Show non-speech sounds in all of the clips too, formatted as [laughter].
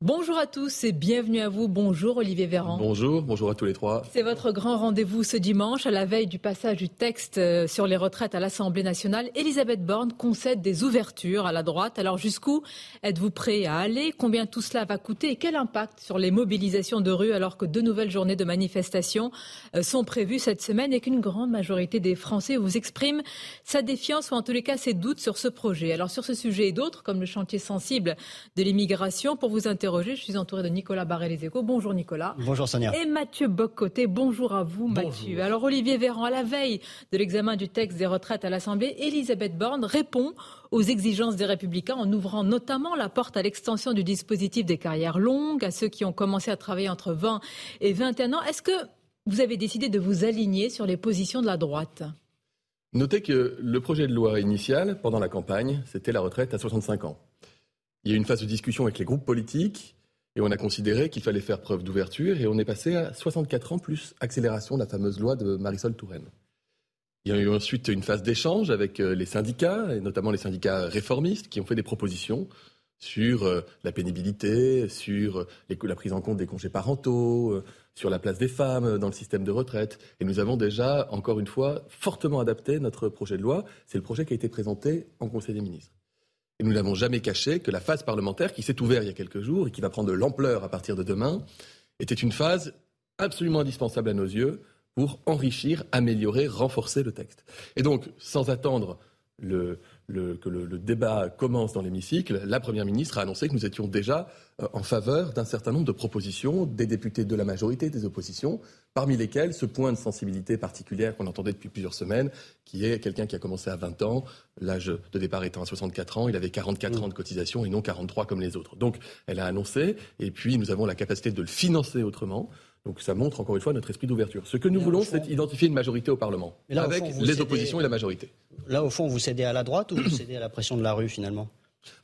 Bonjour à tous et bienvenue à vous. Bonjour Olivier Véran. Bonjour, bonjour à tous les trois. C'est votre grand rendez-vous ce dimanche à la veille du passage du texte euh, sur les retraites à l'Assemblée nationale. Elisabeth Borne concède des ouvertures à la droite. Alors jusqu'où êtes-vous prêt à aller? Combien tout cela va coûter? Et quel impact sur les mobilisations de rue alors que deux nouvelles journées de manifestations euh, sont prévues cette semaine et qu'une grande majorité des Français vous exprime sa défiance ou en tous les cas ses doutes sur ce projet? Alors sur ce sujet et d'autres, comme le chantier sensible de l'immigration, pour vous interroger, je suis entourée de Nicolas barré les Bonjour Nicolas. Bonjour Sonia. Et Mathieu Boccoté. Bonjour à vous Mathieu. Alors Olivier Véran, à la veille de l'examen du texte des retraites à l'Assemblée, Elisabeth Borne répond aux exigences des Républicains en ouvrant notamment la porte à l'extension du dispositif des carrières longues à ceux qui ont commencé à travailler entre 20 et 21 ans. Est-ce que vous avez décidé de vous aligner sur les positions de la droite? Notez que le projet de loi initial, pendant la campagne, c'était la retraite à 65 ans. Il y a eu une phase de discussion avec les groupes politiques et on a considéré qu'il fallait faire preuve d'ouverture et on est passé à 64 ans plus accélération de la fameuse loi de Marisol Touraine. Il y a eu ensuite une phase d'échange avec euh, les syndicats, et notamment les syndicats réformistes, qui ont fait des propositions sur euh, la pénibilité, sur la prise en compte des congés parentaux, euh, sur la place des femmes dans le système de retraite. Et nous avons déjà, encore une fois, fortement adapté notre projet de loi. C'est le projet qui a été présenté en Conseil des ministres. Et nous n'avons jamais caché que la phase parlementaire qui s'est ouverte il y a quelques jours et qui va prendre de l'ampleur à partir de demain était une phase absolument indispensable à nos yeux pour enrichir, améliorer, renforcer le texte. Et donc, sans attendre le, que le, débat commence dans l'hémicycle, la Première ministre a annoncé que nous étions déjà euh, en faveur d'un certain nombre de propositions des députés de la majorité, des oppositions, parmi lesquelles ce point de sensibilité particulière qu'on entendait depuis plusieurs semaines, qui est quelqu'un qui a commencé à 20 ans, l'âge de départ étant à 64 ans, il avait 44 ans de cotisation et non 43 comme les autres. Donc elle a annoncé, et puis nous avons la capacité de le financer autrement. Donc ça montre encore une fois notre esprit d'ouverture. Ce que nous voulons, c'est identifier une majorité au Parlement, avec les oppositions et la majorité. Là, au fond, vous cédez à la droite ou vous cédez à la pression de la rue finalement?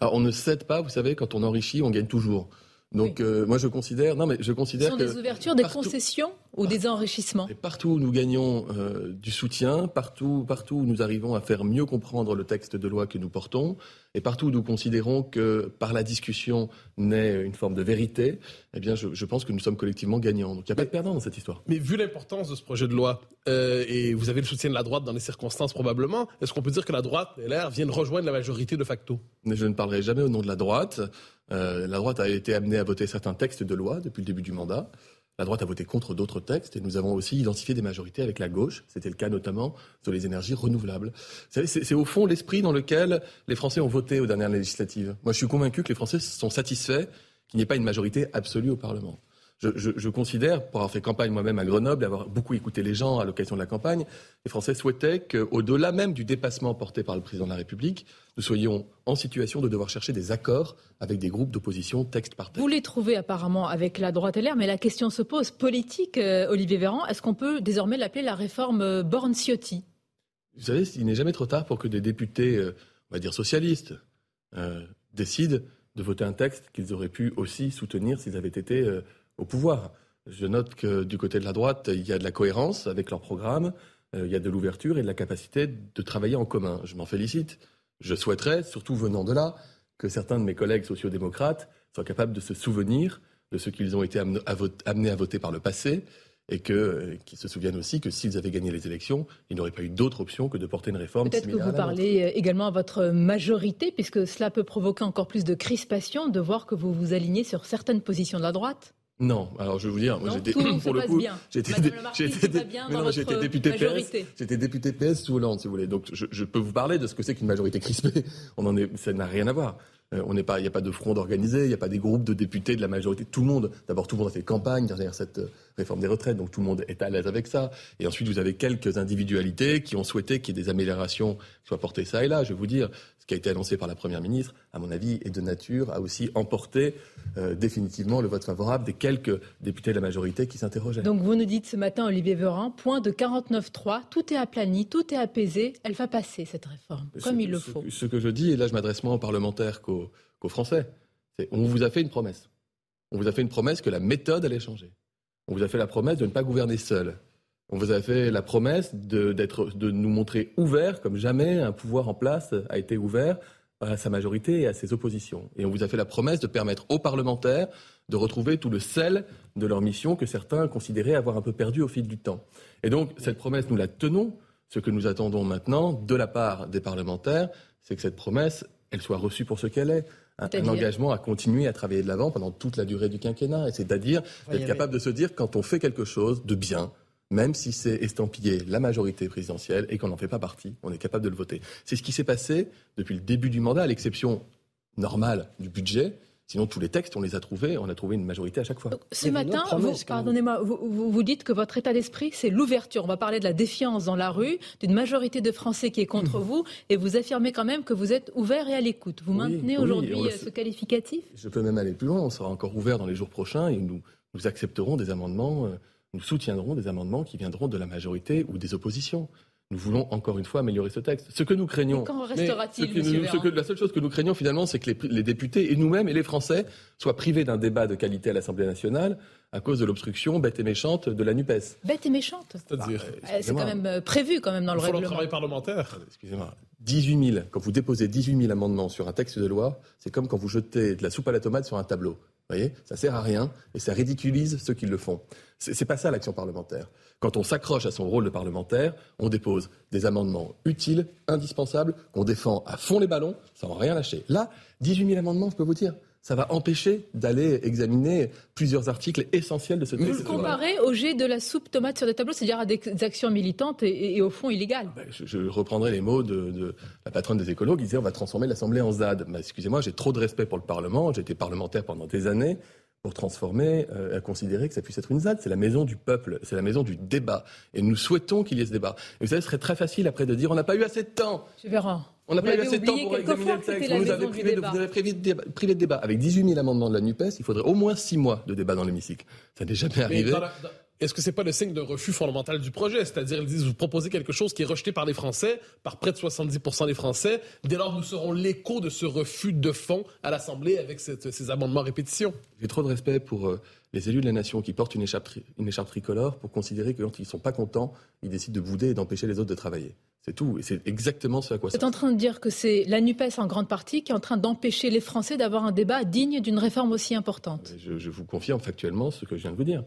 Alors, On ne cède pas, vous savez, quand on enrichit, on gagne toujours. Donc euh, moi je considère, non mais je considère Ce sont des ouvertures, des concessions ou des enrichissements. Et partout où nous gagnons euh, du soutien, partout, partout où nous arrivons à faire mieux comprendre le texte de loi que nous portons, et partout où nous considérons que par la discussion naît une forme de vérité, eh bien je, je pense que nous sommes collectivement gagnants. Donc il n'y a pas de perdant dans cette histoire. Mais vu l'importance de ce projet de loi, euh, et vous avez le soutien de la droite dans les circonstances probablement, est-ce qu'on peut dire que la droite, LR, viennent rejoindre la majorité de facto? Mais Je ne parlerai jamais au nom de la droite. Euh, la droite a été amenée à voter certains textes de loi depuis le début du mandat. La droite a voté contre d'autres textes et nous avons aussi identifié des majorités avec la gauche. C'était le cas notamment sur les énergies renouvelables. C'est au fond l'esprit dans lequel les Français ont voté aux dernières législatives. Moi, je suis convaincu que les Français sont satisfaits qu'il n'y ait pas une majorité absolue au Parlement je, considère, pour avoir fait campagne moi-même à Grenoble, avoir beaucoup écouté les gens à l'occasion de la campagne, les Français souhaitaient qu'au-delà même du dépassement porté par le président de la République, nous soyons en situation de devoir chercher des accords avec des groupes d'opposition texte par texte. Vous les trouvez apparemment avec la droite LR, mais la question se pose politique, euh, Olivier Véran. Est-ce qu'on peut désormais l'appeler la réforme euh, Born-Ciotti Vous savez, il n'est jamais trop tard pour que des députés, euh, on va dire socialistes, décident de voter un texte qu'ils auraient pu aussi soutenir s'ils avaient été au pouvoir. Je note que du côté de la droite, il y a de la cohérence avec leur programme, euh, il y a de l'ouverture et de la capacité de travailler en commun. Je m'en félicite. Je souhaiterais, surtout venant de là, que certains de mes collègues sociodémocrates soient capables de se souvenir de ce qu'ils ont été amenés à voter par le passé et euh, qu'ils se souviennent aussi que s'ils avaient gagné les élections, il n'aurait pas eu d'autre option que de porter une réforme. Peut-être que vous parlez euh, également à votre majorité, puisque cela peut provoquer encore plus de crispation de voir que vous vous alignez sur certaines positions de la droite. Non, alors je vais vous dire, moi j'étais [coughs] pour le coup, j'étais député PS, j'étais député PS sous Hollande, si vous voulez. Donc je, je peux vous parler de ce que c'est qu'une majorité crispée. [laughs] On en est, ça n'a rien à voir. Euh, on n'est pas, il n'y a pas de front organisé, il n'y a pas des groupes de députés de la majorité. Tout le monde, d'abord tout le monde a fait campagne derrière cette euh, réforme des retraites, donc tout le monde est à l'aise avec ça. Et ensuite vous avez quelques individualités qui ont souhaité qu'il y ait des améliorations qui soient portées ça et là. Je vais vous dire, ce qui a été annoncé par la Première ministre, à mon avis, est de nature à aussi emporter euh, définitivement le vote favorable des quelques députés de la majorité qui s'interrogeaient. Donc vous nous dites ce matin, Olivier Véran, point de 49.3, tout est aplani, tout est apaisé, elle va passer cette réforme, comme Ce- il le ce- faut. Ce que je dis, et là je m'adresse moins aux parlementaires qu'aux qu'aux Français, c'est on vous a fait une promesse. On vous a fait une promesse que la méthode allait changer. On vous a fait la promesse de ne pas gouverner seul. On vous a fait la promesse de, de nous montrer ouverts comme jamais un pouvoir en place a été ouvert à sa majorité et à ses oppositions. Et on vous a fait la promesse de permettre aux parlementaires de retrouver tout le sel de leur mission que certains considéraient avoir un peu perdu au fil du temps. Et donc, cette promesse, nous la tenons. Ce que nous attendons maintenant de la part des parlementaires, c'est que cette promesse, elle soit reçue pour ce qu'elle est. Un, un engagement à continuer à travailler de l'avant pendant toute la durée du quinquennat. Et c'est-à-dire d'être capable de se dire quand on fait quelque chose de bien, même si c'est estampillé la majorité présidentielle et qu'on n'en fait pas partie, on est capable de le voter. C'est ce qui s'est passé depuis le début du mandat, à l'exception normale du budget. Sinon, tous les textes, on les a trouvés, on a trouvé une majorité à chaque fois. Donc, ce matin, pardonnez-moi, vous, vous- vous dites que votre état d'esprit, c'est l'ouverture. On va parler de la défiance dans la rue, d'une majorité de Français qui est contre [laughs] vous, et vous affirmez quand même que vous êtes ouvert et à l'écoute. Vous Oui, maintenez oui, aujourd'hui euh, ce qualificatif? Je peux même aller plus loin, on sera encore ouvert dans les jours prochains et nous, nous accepterons des amendements, euh, nous soutiendrons des amendements qui viendront de la majorité ou des oppositions. Nous voulons encore une fois améliorer ce texte. Ce que nous craignons. Quand restera-t-il, monsieur ce que- La seule chose que nous craignons finalement, c'est que les, les députés et nous-mêmes et les Français soient privés d'un débat de qualité à l'Assemblée nationale à cause de l'obstruction bête et méchante de la NUPES. Bête et méchante. C'est-à-dire, Euh, C'est quand même euh, prévu quand même dans il le faut le règlement. travail parlementaire. Excusez-moi. 18 000, quand vous déposez 18 000 amendements sur un texte de loi, c'est comme quand vous jetez de la soupe à la tomate sur un tableau. Vous voyez Ça sert à rien et ça ridiculise ceux qui le font. C'est pas ça l'action parlementaire. Quand on s'accroche à son rôle de parlementaire, on dépose des amendements utiles, indispensables, qu'on défend à fond les ballons, sans rien lâcher. Là, 18 000 amendements, je peux vous dire, ça va empêcher d'aller examiner plusieurs articles essentiels de ce Vous texte. le comparez au jet de la soupe tomate sur des tableaux, c'est-à-dire à des actions militantes et, et- et au fond illégales. Ben, je, je reprendrai les mots de, de la patronne des écolos qui disait on va transformer l'Assemblée en ZAD. Ben, Excusez-moi, j'ai trop de respect pour le Parlement. J'ai été parlementaire pendant des années pour transformer, euh, à considérer que ça puisse être une ZAD. C'est la maison du peuple, c'est la maison du débat. Et nous souhaitons qu'il y ait ce débat. Et vous savez, ce serait très facile après de dire on n'a pas eu assez de temps. Je. On n'a pas eu assez de temps pour examiner le texte. Vous nous avez privé de, débat. vous avez privé de débat, privé de débat. Avec 18 000 amendements de la NUPES, il faudrait au moins 6 mois de débat dans l'hémicycle. Ça n'est jamais Mais arrivé. dans la- dans- Est-ce que c'est pas le signe d'un refus fondamental du projet? C'est-à-dire, ils disent, vous proposez quelque chose qui est rejeté par les Français, par près de 70% des Français. Dès lors, nous serons l'écho de ce refus de fond à l'Assemblée avec cette- ces amendements à répétition. J'ai trop de respect pour euh, les élus de la nation qui portent une écharpe, tri- une écharpe tricolore pour considérer que quand ils ne sont pas contents, ils décident de bouder et d'empêcher les autres de travailler. C'est tout. Et c'est exactement ce à quoi Vous ça êtes en train de dire que c'est la NUPES en grande partie qui est en train d'empêcher les Français d'avoir un débat digne d'une réforme aussi importante. je, je vous confirme factuellement ce que je viens de vous dire.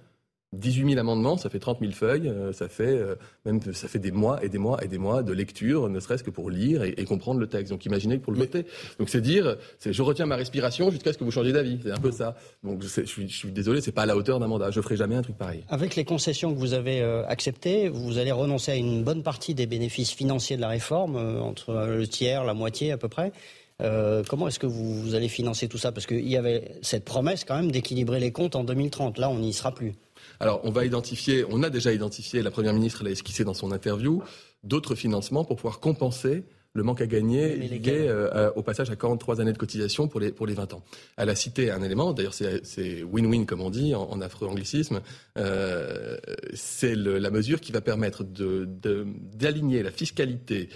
18 000 amendements, ça fait 30 000 feuilles, euh, ça fait euh, même ça fait des mois et des mois et des mois de lecture, ne serait-ce que pour lire et, et comprendre le texte. Donc imaginez que pour le voter. Donc c'est dire, c'est je retiens ma respiration jusqu'à ce que vous changiez d'avis. C'est un peu ça. Donc je, suis, je suis désolé, c'est pas à la hauteur d'un mandat. Je ferai jamais un truc pareil. Avec les concessions que vous avez euh, acceptées, vous allez renoncer à une bonne partie des bénéfices financiers de la réforme, entre le tiers, la moitié à peu près. Euh, comment est-ce que vous, vous allez financer tout ça? Parce qu'il y avait cette promesse quand même d'équilibrer les comptes en 2030. Là, on n'y sera plus. Alors, on va identifier, on a déjà identifié, la Première ministre l'a esquissé dans son interview, d'autres financements pour pouvoir compenser le manque à gagner lié euh, au passage à 43 années de cotisation pour les, pour les 20 ans. Elle a cité un élément, d'ailleurs c'est win-win comme on dit en, en affreux anglicisme, euh, c'est la mesure qui va permettre de- de- d'aligner la fiscalité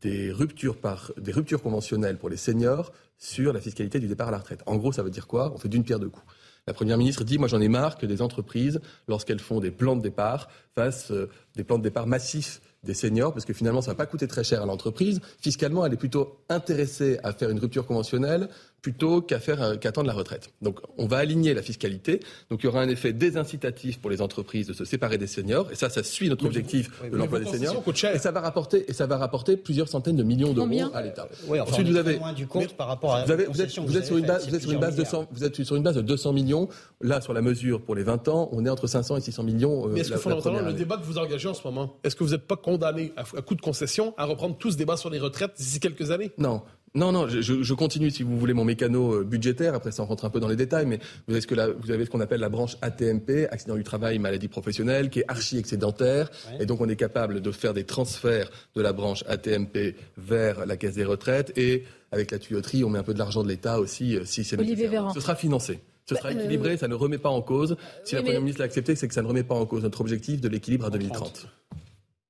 des ruptures, par, des ruptures conventionnelles pour les seniors sur la fiscalité du départ à la retraite. En gros, ça veut dire quoi? On fait d'une pierre deux coups. La Première ministre dit, moi j'en ai marre que des entreprises, lorsqu'elles font des plans de départ, fassent euh, des plans de départ massifs des seniors, parce que finalement ça va pas coûter très cher à l'entreprise. Fiscalement, elle est plutôt intéressée à faire une rupture conventionnelle plutôt qu'à faire euh, qu'à attendre la retraite. Donc on va aligner la fiscalité. Donc il y aura un effet désincitatif pour les entreprises de se séparer des seniors, et ça, ça suit notre objectif de l'emploi des seniors. Et ça va rapporter, et ça va rapporter plusieurs centaines de millions d'euros à l'État. Oui, enfin, Ensuite, vous avez, loin du compte par rapport à vous, avez- aux vous êtes, concessions que vous vous êtes sur une base, faites, vous êtes sur une base de plusieurs 100, vous êtes sur une base de 200 millions. Là, sur la mesure pour les 20 ans, on est entre 500 et 600 millions. euh, Mais est-ce que fondamentalement, le débat que vous engagez en ce moment, est-ce que vous n'êtes pas condamné à, à coup de concession à reprendre tout ce débat sur les retraites d'ici quelques années? Non, Non, non, je, je, continue si vous voulez mon mécano euh, budgétaire. Après, ça rentre un peu dans les détails, mais vous avez ce que la, vous avez ce qu'on appelle la branche ATMP, accident du travail, maladie professionnelle, qui est archi excédentaire, et donc on est capable de faire des transferts de la branche ATMP vers la caisse des retraites, et avec la tuyauterie, on met un peu de l'argent de l'État aussi, euh, si c'est nécessaire. Ce sera financé. Ce sera bah, équilibré, ça ne remet pas en cause. Si la Première ministre l'a accepté, c'est que ça ne remet pas en cause notre objectif de l'équilibre à 2030.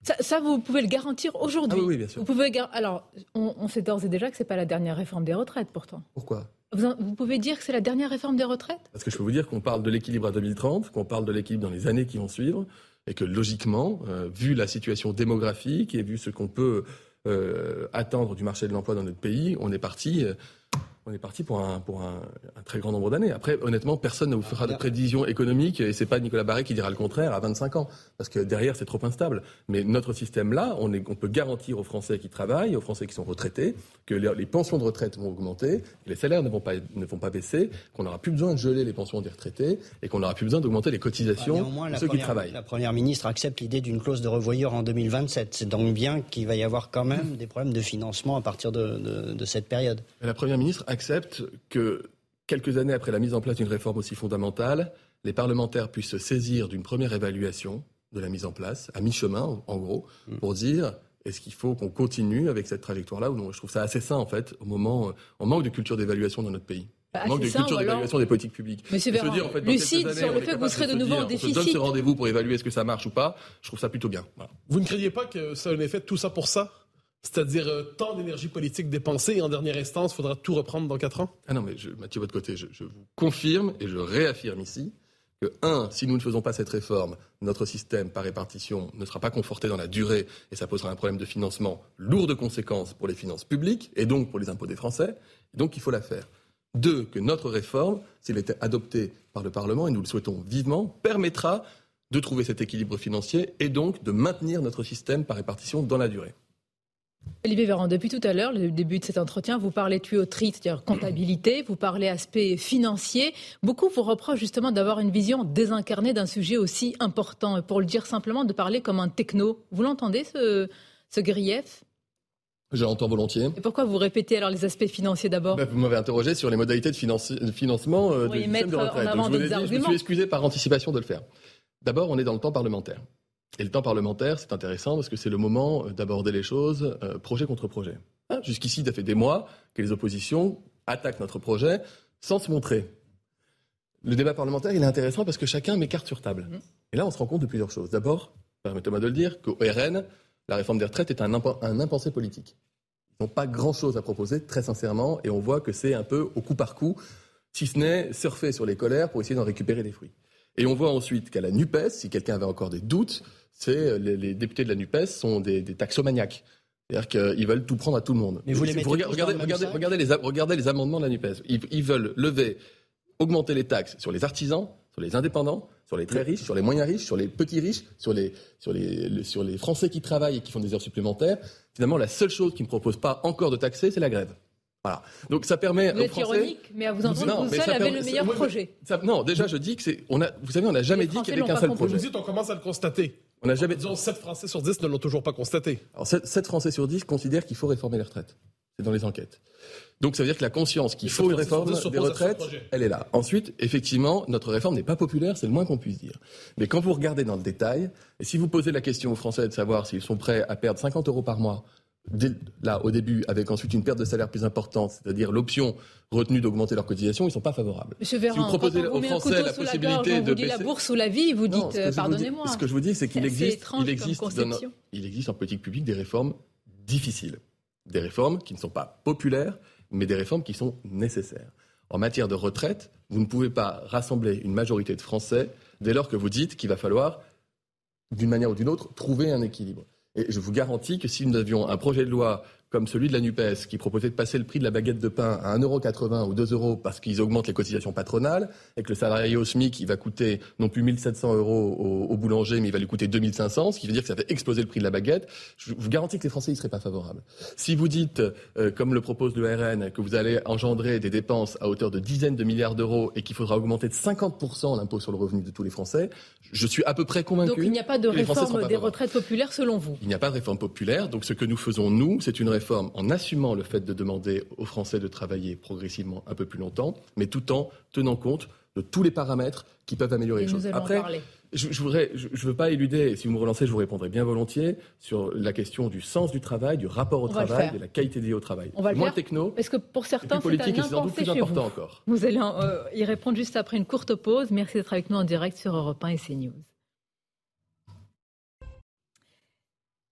Ça, vous pouvez le garantir aujourd'hui. Ah oui, bien sûr. Vous pouvez Alors, on, sait d'ores et déjà que ce n'est pas la dernière réforme des retraites, pourtant. Pourquoi? Vous, pouvez dire que c'est la dernière réforme des retraites? Parce que je peux vous dire qu'on parle de l'équilibre à 2030, qu'on parle de l'équilibre dans les années qui vont suivre, et que logiquement, euh, vu la situation démographique et vu ce qu'on peut euh, attendre du marché de l'emploi dans notre pays, on est parti euh, on est parti pour un, pour un, très grand nombre d'années. Après, honnêtement, personne ne vous fera de prévision économique, et c'est pas Nicolas Barré qui dira le contraire à 25 ans, parce que derrière, c'est trop instable. Mais notre système-là, on, on peut garantir aux Français qui travaillent, aux Français qui sont retraités, que les, pensions de retraite vont augmenter, que les salaires ne vont pas, ne vont pas baisser, qu'on n'aura plus besoin de geler les pensions des retraités, et qu'on n'aura plus besoin d'augmenter les cotisations de ceux qui travaillent. La Première ministre accepte l'idée d'une clause de revoyure en 2027. C'est donc bien qu'il va y avoir quand même des problèmes de financement à partir de, de, de cette période. la Première ministre accepte que quelques années après la mise en place d'une réforme aussi fondamentale, les parlementaires puissent se saisir d'une première évaluation de la mise en place, à mi-chemin en gros, mm. pour dire est-ce qu'il faut qu'on continue avec cette trajectoire-là ou non? Je trouve ça assez sain en fait, au moment, on manque de culture d'évaluation dans notre pays. Bah, on manque de culture d'évaluation des politiques publiques. Monsieur Véran, dire, en fait, lucide sur le fait que vous serez de nouveau en déficit. On se donne ce rendez-vous pour évaluer est-ce que ça marche ou pas. Je trouve ça plutôt bien. Vous ne croyez pas que ça a un effet tout ça pour ça? C'est-à-dire euh, tant d'énergie politique dépensée et en dernière instance, il faudra tout reprendre dans quatre ans? Ah non, mais je, Mathieu, votre côté, je, vous confirme et je réaffirme ici que, un, si nous ne faisons pas cette réforme, notre système par répartition ne sera pas conforté dans la durée et ça posera un problème de financement lourd de conséquences pour les finances publiques et donc pour les impôts des Français. donc il faut la faire. Deux, que notre réforme, s'il était adoptée par le Parlement, et nous le souhaitons vivement, permettra de trouver cet équilibre financier et donc de maintenir notre système par répartition dans la durée. Olivier Véran, depuis tout à l'heure, le début de cet entretien, vous parlez tuyauterie, c'est-à-dire comptabilité, vous parlez aspect financier. Beaucoup vous reprochent justement d'avoir une vision désincarnée d'un sujet aussi important. Et pour le dire simplement, de parler comme un techno. Vous l'entendez, ce, ce grief? Je l'entends volontiers. Et pourquoi vous répétez alors les aspects financiers d'abord? Bah, Vous m'avez interrogé sur les modalités de, financement euh, du système de retraite. je, me suis excusé par anticipation de le faire. D'abord, on est dans le temps parlementaire. Et le temps parlementaire, c'est intéressant parce que c'est le moment euh, d'aborder les choses euh, projet contre projet. Hein, jusqu'ici, ça fait des mois que les oppositions attaquent notre projet sans se montrer. Le débat parlementaire, il est intéressant parce que chacun met carte sur table. Mm-hmm. Et là, on se rend compte de plusieurs choses. D'abord, permettez-moi de le dire, qu'au RN, la réforme des retraites est un, un impensé politique. Ils n'ont pas grand-chose à proposer, très sincèrement, et on voit que c'est un peu au coup par coup, si ce n'est surfer sur les colères pour essayer d'en récupérer des fruits. Et on voit ensuite qu'à la NUPES, si quelqu'un avait encore des doutes, c'est euh, les, députés de la NUPES sont des, taxomaniaques. C'est-à-dire qu'ils veulent tout prendre à tout le monde. Mais vous les regardez, regardez, les, amendements de la NUPES. Ils, veulent lever, augmenter les taxes sur les artisans, sur les indépendants, sur les très riches, sur les moyens riches, sur les petits riches, sur les, sur les, sur les Français qui travaillent et qui font des heures supplémentaires. Finalement, la seule chose qu'ils ne proposent pas encore de taxer, c'est la grève. Voilà. Donc ça permet. Vous êtes ironique, mais à vous entendre, vous seul avez le meilleur projet. non, déjà je dis que c'est. On a, vous savez, on n'a jamais dit qu'il n'y avait qu'un seul projet. Vous dites, on commence à le constater. On n'a jamais. Disons, 7 Français sur 10 ne l'ont toujours pas constaté. Alors 7, Français sur 10 considèrent qu'il faut réformer les retraites. C'est dans les enquêtes. Donc ça veut dire que la conscience qu'il faut une réforme des retraites, elle est là. Ensuite, effectivement, notre réforme n'est pas populaire, c'est le moins qu'on puisse dire. Mais quand vous regardez dans le détail, et si vous posez la question aux Français de savoir s'ils sont prêts à perdre 50 euros par mois là, au début, avec ensuite une perte de salaire plus importante, c'est-à-dire l'option retenue d'augmenter leur cotisation, ils ne sont pas favorables. Monsieur Véran, si vous proposez aux Français la possibilité la de baisser... la bourse ou la vie, vous dites, pardonnez-moi. Ce que je vous dis, c'est qu'il existe, il existe, il existe en politique publique des réformes difficiles. Des réformes qui ne sont pas populaires, mais des réformes qui sont nécessaires. En matière de retraite, vous ne pouvez pas rassembler une majorité de Français dès lors que vous dites qu'il va falloir, d'une manière ou d'une autre, trouver un équilibre. Je vous garantis que si nous avions un projet de loi comme celui de la NUPES, qui proposait de passer le prix de la baguette de pain à 1,80€ ou 2 euros parce qu'ils augmentent les cotisations patronales, et que le salarié au SMIC, il va coûter non plus 1700 euros au, boulanger, mais il va lui coûter 2500, ce qui veut dire que ça fait exploser le prix de la baguette, je vous garantis que les Français ne seraient pas favorables. Si vous dites, euh, comme le propose le RN, que vous allez engendrer des dépenses à hauteur de dizaines de milliards d'euros et qu'il faudra augmenter de 50% l'impôt sur le revenu de tous les Français, je suis à peu près convaincu. Donc il n'y a pas de réforme des retraites populaires selon vous? Il n'y a pas de réforme populaire, donc ce que nous faisons, nous, c'est une réforme réforme en assumant le fait de demander aux Français de travailler progressivement un peu plus longtemps, mais tout en tenant compte de tous les paramètres qui peuvent améliorer Et les choses. Après, je voudrais, je, je veux pas éluder, et si vous me relancez, je vous répondrai bien volontiers, sur la question du sens du travail, du rapport au On travail, de la qualité de vie au travail. On va le Moins faire. techno, Parce que pour certains, c'est un sans doute plus chez important vous. encore. Vous allez euh, y répondre juste après une courte pause. Merci d'être avec nous en direct sur Europe 1 et CNews.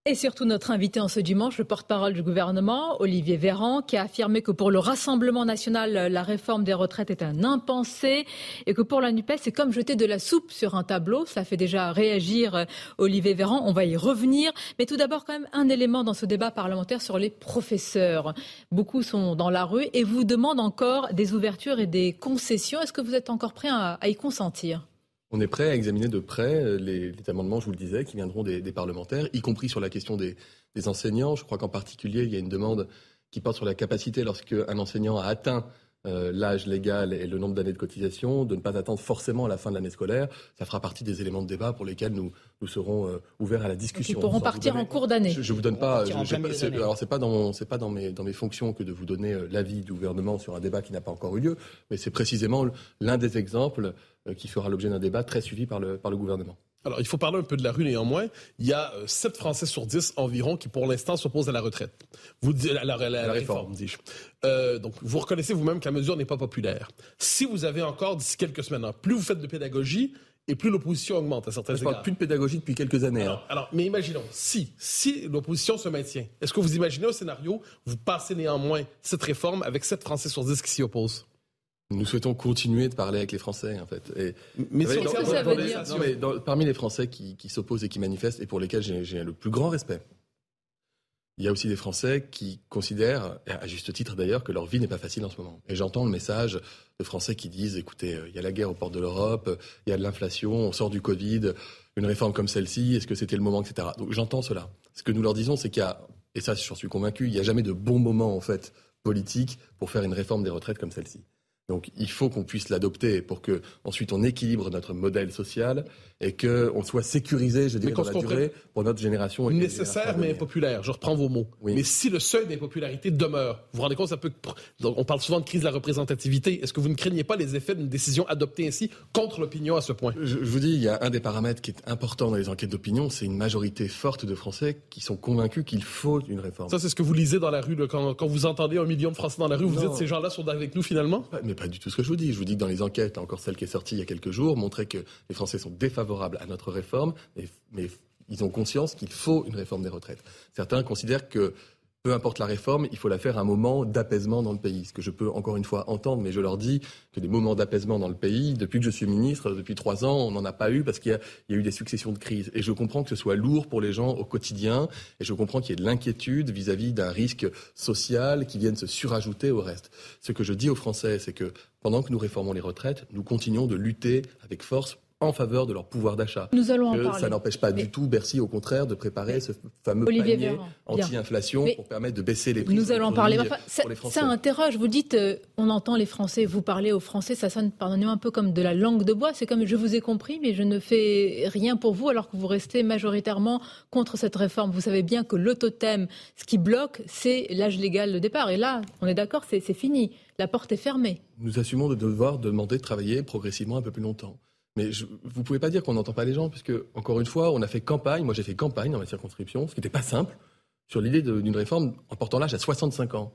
Et surtout notre invité en ce dimanche, le porte-parole du gouvernement, Olivier Véran, qui a affirmé que pour le Rassemblement national, la réforme des retraites est un impensé et que pour la NUPES, c'est comme jeter de la soupe sur un tableau. Ça fait déjà réagir euh, Olivier Véran. On va y revenir. Mais tout d'abord, quand même, un élément dans ce débat parlementaire sur les professeurs. Beaucoup sont dans la rue et vous demandent encore des ouvertures et des concessions. Est-ce que vous êtes encore prêt à, à y consentir? On est prêt à examiner de près euh, les, amendements, je vous le disais, qui viendront des, parlementaires, y compris sur la question des, des enseignants. Je crois qu'en particulier, il y a une demande qui porte sur la capacité, lorsque un enseignant a atteint euh, l'âge légal et le nombre d'années de cotisation, de ne pas attendre forcément à la fin de l'année scolaire. Ça fera partie des éléments de débat pour lesquels nous, nous serons euh, ouverts à la Ils discussion. pourront Sans vous partir donner- en cours d'année. Je, je vous donne pas. je- alors c'est pas dans c'est pas dans mes dans mes fonctions que de vous donner euh, l'avis du gouvernement sur un débat qui n'a pas encore eu lieu, mais c'est précisément l'un des exemples qui fera l'objet d'un débat très suivi par le par le gouvernement. Alors, il faut parler un peu de la rue néanmoins. Il y a euh, 7 Français sur 10 environ qui, pour l'instant, s'opposent à la retraite. Vous dites, à la, à la- à la réforme, dis-je. Euh, donc, vous reconnaissez vous-même que la mesure n'est pas populaire. Si vous avez encore, d'ici quelques semaines, hein, plus vous faites de pédagogie, et plus l'opposition augmente à certains Je parle égards. plus de pédagogie depuis quelques années. hein. Alors, mais imaginons, si, si l'opposition se maintient, est-ce que vous imaginez au scénario, vous passez néanmoins cette réforme avec 7 Français sur 10 qui s'y opposent? Nous souhaitons continuer de parler avec les Français, en fait. Et, Mais Qu'est-ce que ça veut dire non, mais dans- Parmi les Français qui, qui s'opposent et qui manifestent, et pour lesquels j'ai le plus grand respect, il y a aussi des Français qui considèrent, à juste titre d'ailleurs, que leur vie n'est pas facile en ce moment. Et j'entends le message de Français qui disent, écoutez, euh, il y a la guerre aux portes de l'Europe, il y a de l'inflation, on sort du Covid, une réforme comme celle-ci, est-ce que c'était le moment, etc. Donc j'entends cela. Ce que nous leur disons, c'est qu'il y a, et ça j'en suis convaincu, il n'y a jamais de bon moment en fait politique pour faire une réforme des retraites comme celle-ci. Donc il faut qu'on puisse l'adopter pour que ensuite on équilibre notre modèle social et que on soit sécurisé, je dirais, qu'on dans la durée pour notre génération. et nécessaire mais impopulaire. Je reprends vos mots. Oui. Mais si le seuil d'impopularité demeure, vous vous rendez compte, ça peut. On parle souvent de crise de la représentativité. Est-ce que vous ne craignez pas les effets d'une décision adoptée ainsi contre l'opinion à ce point? Je, je vous dis, il y a un des paramètres qui est important dans les enquêtes d'opinion, c'est une majorité forte de Français qui sont convaincus qu'il faut une réforme. Ça, c'est ce que vous lisez dans la rue. quand, quand vous entendez un million de Français dans la rue, vous Non. dites ces gens-là sont avec nous finalement? Mais pas du tout ce que je vous dis. Je vous dis que dans les enquêtes, encore celle qui est sortie il y a quelques jours, montrait que les Français sont défavorables à notre réforme, mais, mais ils ont conscience qu'il faut une réforme des retraites. Certains considèrent que peu importe la réforme, il faut la faire un moment d'apaisement dans le pays. Ce que je peux encore une fois entendre, mais je leur dis que des moments d'apaisement dans le pays, depuis que je suis ministre, depuis trois ans, on n'en a pas eu parce qu'il y, y a eu des successions de crises. Et je comprends que ce soit lourd pour les gens au quotidien, et je comprends qu'il y ait de l'inquiétude vis-à-vis d'un risque social qui vienne se surajouter au reste. Ce que je dis aux Français, c'est que pendant que nous réformons les retraites, nous continuons de lutter avec force en faveur de leur pouvoir d'achat. Nous allons en parler. ça n'empêche pas Mais- du tout Bercy, au contraire, de préparer ce fameux Olivier panier anti-inflation pour permettre de baisser les prix. Nous allons en parler. Enfin, ça, interroge. Vous dites, euh, on entend les Français, vous parlez aux Français, ça sonne, pardonnez-moi, un peu comme de la langue de bois. C'est comme je vous ai compris, mais je ne fais rien pour vous alors que vous restez majoritairement contre cette réforme. Vous savez bien que le totem, ce qui bloque, c'est l'âge légal de départ. Et là, on est d'accord, c'est c'est fini. La porte est fermée. Nous assumons de devoir demander de travailler progressivement un peu plus longtemps. Mais je, vous pouvez pas dire qu'on n'entend pas les gens, puisque, encore une fois, on a fait campagne, moi j'ai fait campagne dans ma circonscription, ce qui n'était pas simple, sur l'idée d'une réforme en portant l'âge à 65 ans.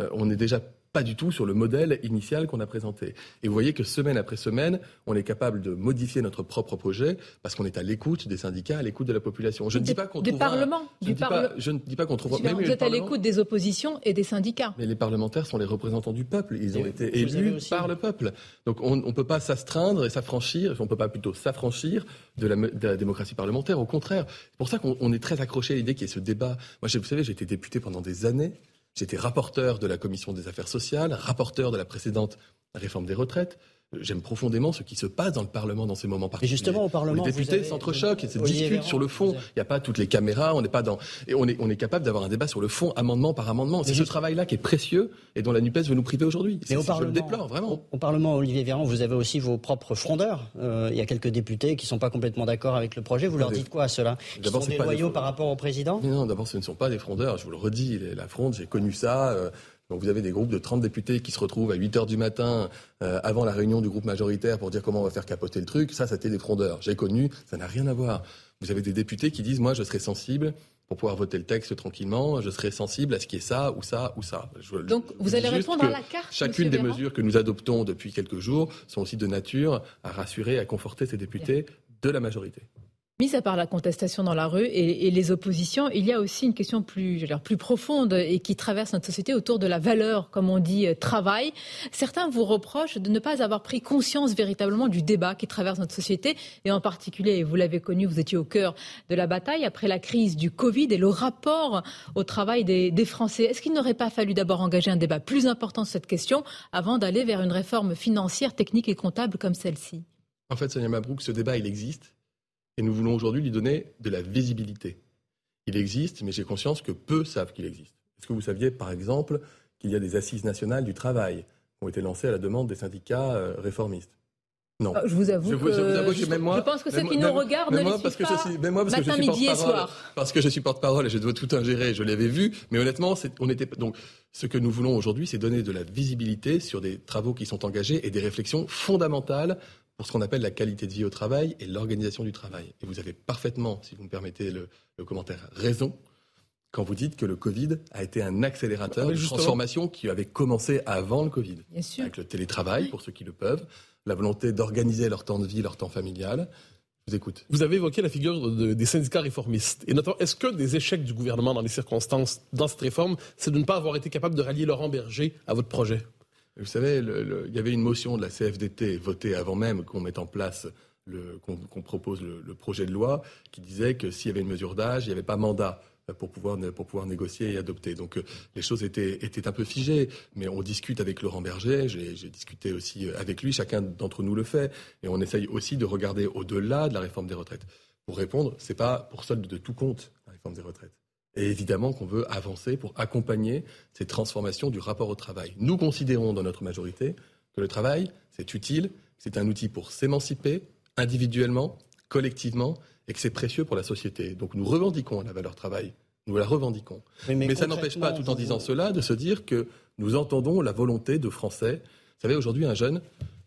Euh, on n'est déjà pas du tout sur le modèle initial qu'on a présenté. Et vous voyez que semaine après semaine, on est capable de modifier notre propre projet parce qu'on est à l'écoute des syndicats, à l'écoute de la population. Je ne dis pas qu'on du trouvera- Parlement, je du ne dis pas- Je ne dis pas qu'on trouvera. Vous même le êtes à l'écoute des oppositions et des syndicats. mais les parlementaires sont les représentants du peuple. Ils ont Et été vous élus aussi- par le peuple. Donc on ne peut pas s'astreindre et s'affranchir, on ne peut pas plutôt s'affranchir de la, de la démocratie parlementaire. Au contraire, c'est pour ça qu'on on est très accroché à l'idée qu'il y ait ce débat. Moi, je- vous savez, j'ai été député pendant des années. J'étais rapporteur de la commission des affaires sociales, rapporteur de la précédente réforme des retraites. J'aime profondément ce qui se passe dans le Parlement dans ces moments particuliers. Et justement, au Parlement, les députés s'entrechoquent et se discutent sur le fond. Il n'y a pas toutes les caméras, on n'est pas dans. Et on est, on est capable d'avoir un débat sur le fond, amendement par amendement. C'est ce travail-là qui est précieux et dont la NUPES veut nous priver aujourd'hui. Mais au je le déplore, vraiment. Au, Parlement, Olivier Véran, vous avez aussi vos propres frondeurs. Euh, il y a quelques députés qui ne sont pas complètement d'accord avec le projet. Vous leur dites quoi à ceux-là Ils sont des par rapport au président? Non, d'abord, ce ne sont pas des frondeurs. Je vous le redis, la fronde, j'ai connu ça. Euh, donc vous avez des groupes de 30 députés qui se retrouvent à 8 heures du matin euh, avant la réunion du groupe majoritaire pour dire comment on va faire capoter le truc. Ça, c'était des frondeurs. J'ai connu, ça n'a rien à voir. Vous avez des députés qui disent, moi, je serai sensible pour pouvoir voter le texte tranquillement, je serai sensible à ce qui est ça ou ça ou ça. Donc vous allez répondre à la carte. Chacune des mesures que nous adoptons depuis quelques jours sont aussi de nature à rassurer, à conforter ces députés de la majorité. Mis à part la contestation dans la rue et, les oppositions, il y a aussi une question plus, plus profonde et qui traverse notre société autour de la valeur, comme on dit, euh, travail. Certains vous reprochent de ne pas avoir pris conscience véritablement du débat qui traverse notre société et en particulier, vous l'avez connu, vous étiez au cœur de la bataille après la crise du Covid et le rapport au travail des, des Français. Est-ce qu'il n'aurait pas fallu d'abord engager un débat plus important sur cette question avant d'aller vers une réforme financière, technique et comptable comme celle-ci? En fait, Sonia Mabrouk, ce débat, il existe et nous voulons aujourd'hui lui donner de la visibilité. Il existe, mais j'ai conscience que peu savent qu'il existe. Est-ce que vous saviez, par exemple, qu'il y a des assises nationales du travail qui ont été lancées à la demande des syndicats euh, réformistes? Non. Ah, je vous avoue que, je, même moi, je pense que ceux qui nous regardent ne moi, parce que je suis, mais moi, parce que je suis midi et soir. Parce que je suis porte-parole et je dois tout ingérer, je l'avais vu. Mais honnêtement, on était donc ce que nous voulons aujourd'hui, c'est donner de la visibilité sur des travaux qui sont engagés et des réflexions fondamentales pour ce qu'on appelle la qualité de vie au travail et l'organisation du travail. Et vous avez parfaitement, si vous me permettez le, commentaire, raison quand vous dites que le Covid a été un accélérateur de transformation qui avait commencé avant le Covid. Avec le télétravail, pour ceux qui le peuvent, la volonté d'organiser leur temps de vie, leur temps familial. Je vous écoute. Vous avez évoqué la figure des syndicats réformistes. Et notamment, est-ce que des échecs du gouvernement dans les circonstances, dans cette réforme, c'est de ne pas avoir été capable de rallier Laurent Berger à votre projet? Vous savez, il y avait une motion de la CFDT votée avant même qu'on mette en place qu'on propose le, projet de loi qui disait que s'il y avait une mesure d'âge, il n'y avait pas mandat pour pouvoir, négocier et adopter. Donc euh, les choses étaient, un peu figées, mais on discute avec Laurent Berger, j'ai discuté aussi avec lui, chacun d'entre nous le fait, et on essaye aussi de regarder au-delà de la réforme des retraites. Pour répondre, c'est pas pour solde de tout compte la réforme des retraites. Et évidemment qu'on veut avancer pour accompagner ces transformations du rapport au travail. Nous considérons dans notre majorité que le travail, c'est utile, c'est un outil pour s'émanciper individuellement, collectivement, et que c'est précieux pour la société. Donc nous revendiquons la valeur travail. Nous la revendiquons. mais, ça n'empêche pas, tout en disant cela, de se dire que nous entendons la volonté de Français. Vous savez, aujourd'hui, un jeune,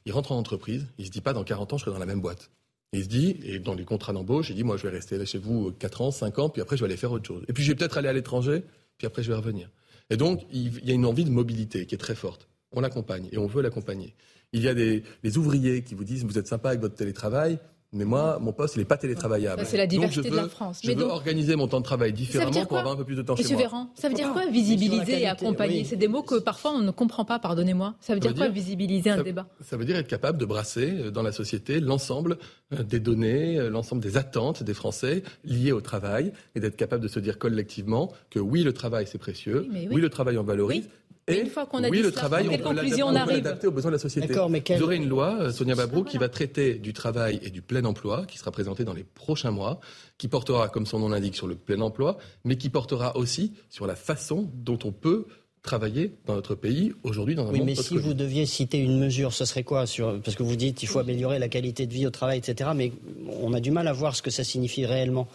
il rentre en entreprise, il ne se dit pas dans 40 ans, je serai dans la même boîte. Il se dit, et dans les contrats d'embauche, il dit, moi, je vais rester là chez vous 4 ans, 5 ans, puis après, je vais aller faire autre chose. Et puis, je vais peut-être aller à l'étranger, puis après, je vais revenir. Et donc, il y a une envie de mobilité qui est très forte. On l'accompagne et on veut l'accompagner. Il y a des ouvriers qui vous disent, vous êtes sympa avec votre télétravail, mais moi, mon poste, il n'est pas télétravaillable. C'est la diversité de la France. Je veux organiser mon temps de travail différemment pour avoir un peu plus de temps chez moi. Véran, ça veut dire quoi visibiliser et accompagner C'est des mots que parfois on ne comprend pas, pardonnez-moi. Ça veut dire quoi visibiliser un débat Ça veut dire être capable de brasser euh, dans la société l'ensemble euh, des données, euh, l'ensemble des attentes des Français liées au travail et d'être capable de se dire collectivement que oui, le travail c'est précieux, oui. le travail on valorise, et une fois qu'on a oui, dit le travail, on, peut l'adapter aux besoins de la société. Vous aurez une loi, euh, Sonia Babrou, qui va traiter du travail et du plein emploi, qui sera présentée dans les prochains mois, qui portera, comme son nom l'indique, sur le plein emploi, mais qui portera aussi sur la façon dont on peut travailler dans notre pays aujourd'hui dans un oui, mais si vous deviez citer une mesure, ce serait quoi sur parce que vous dites qu'il faut améliorer la qualité de vie au travail, etc. Mais on a du mal à voir ce que ça signifie réellement.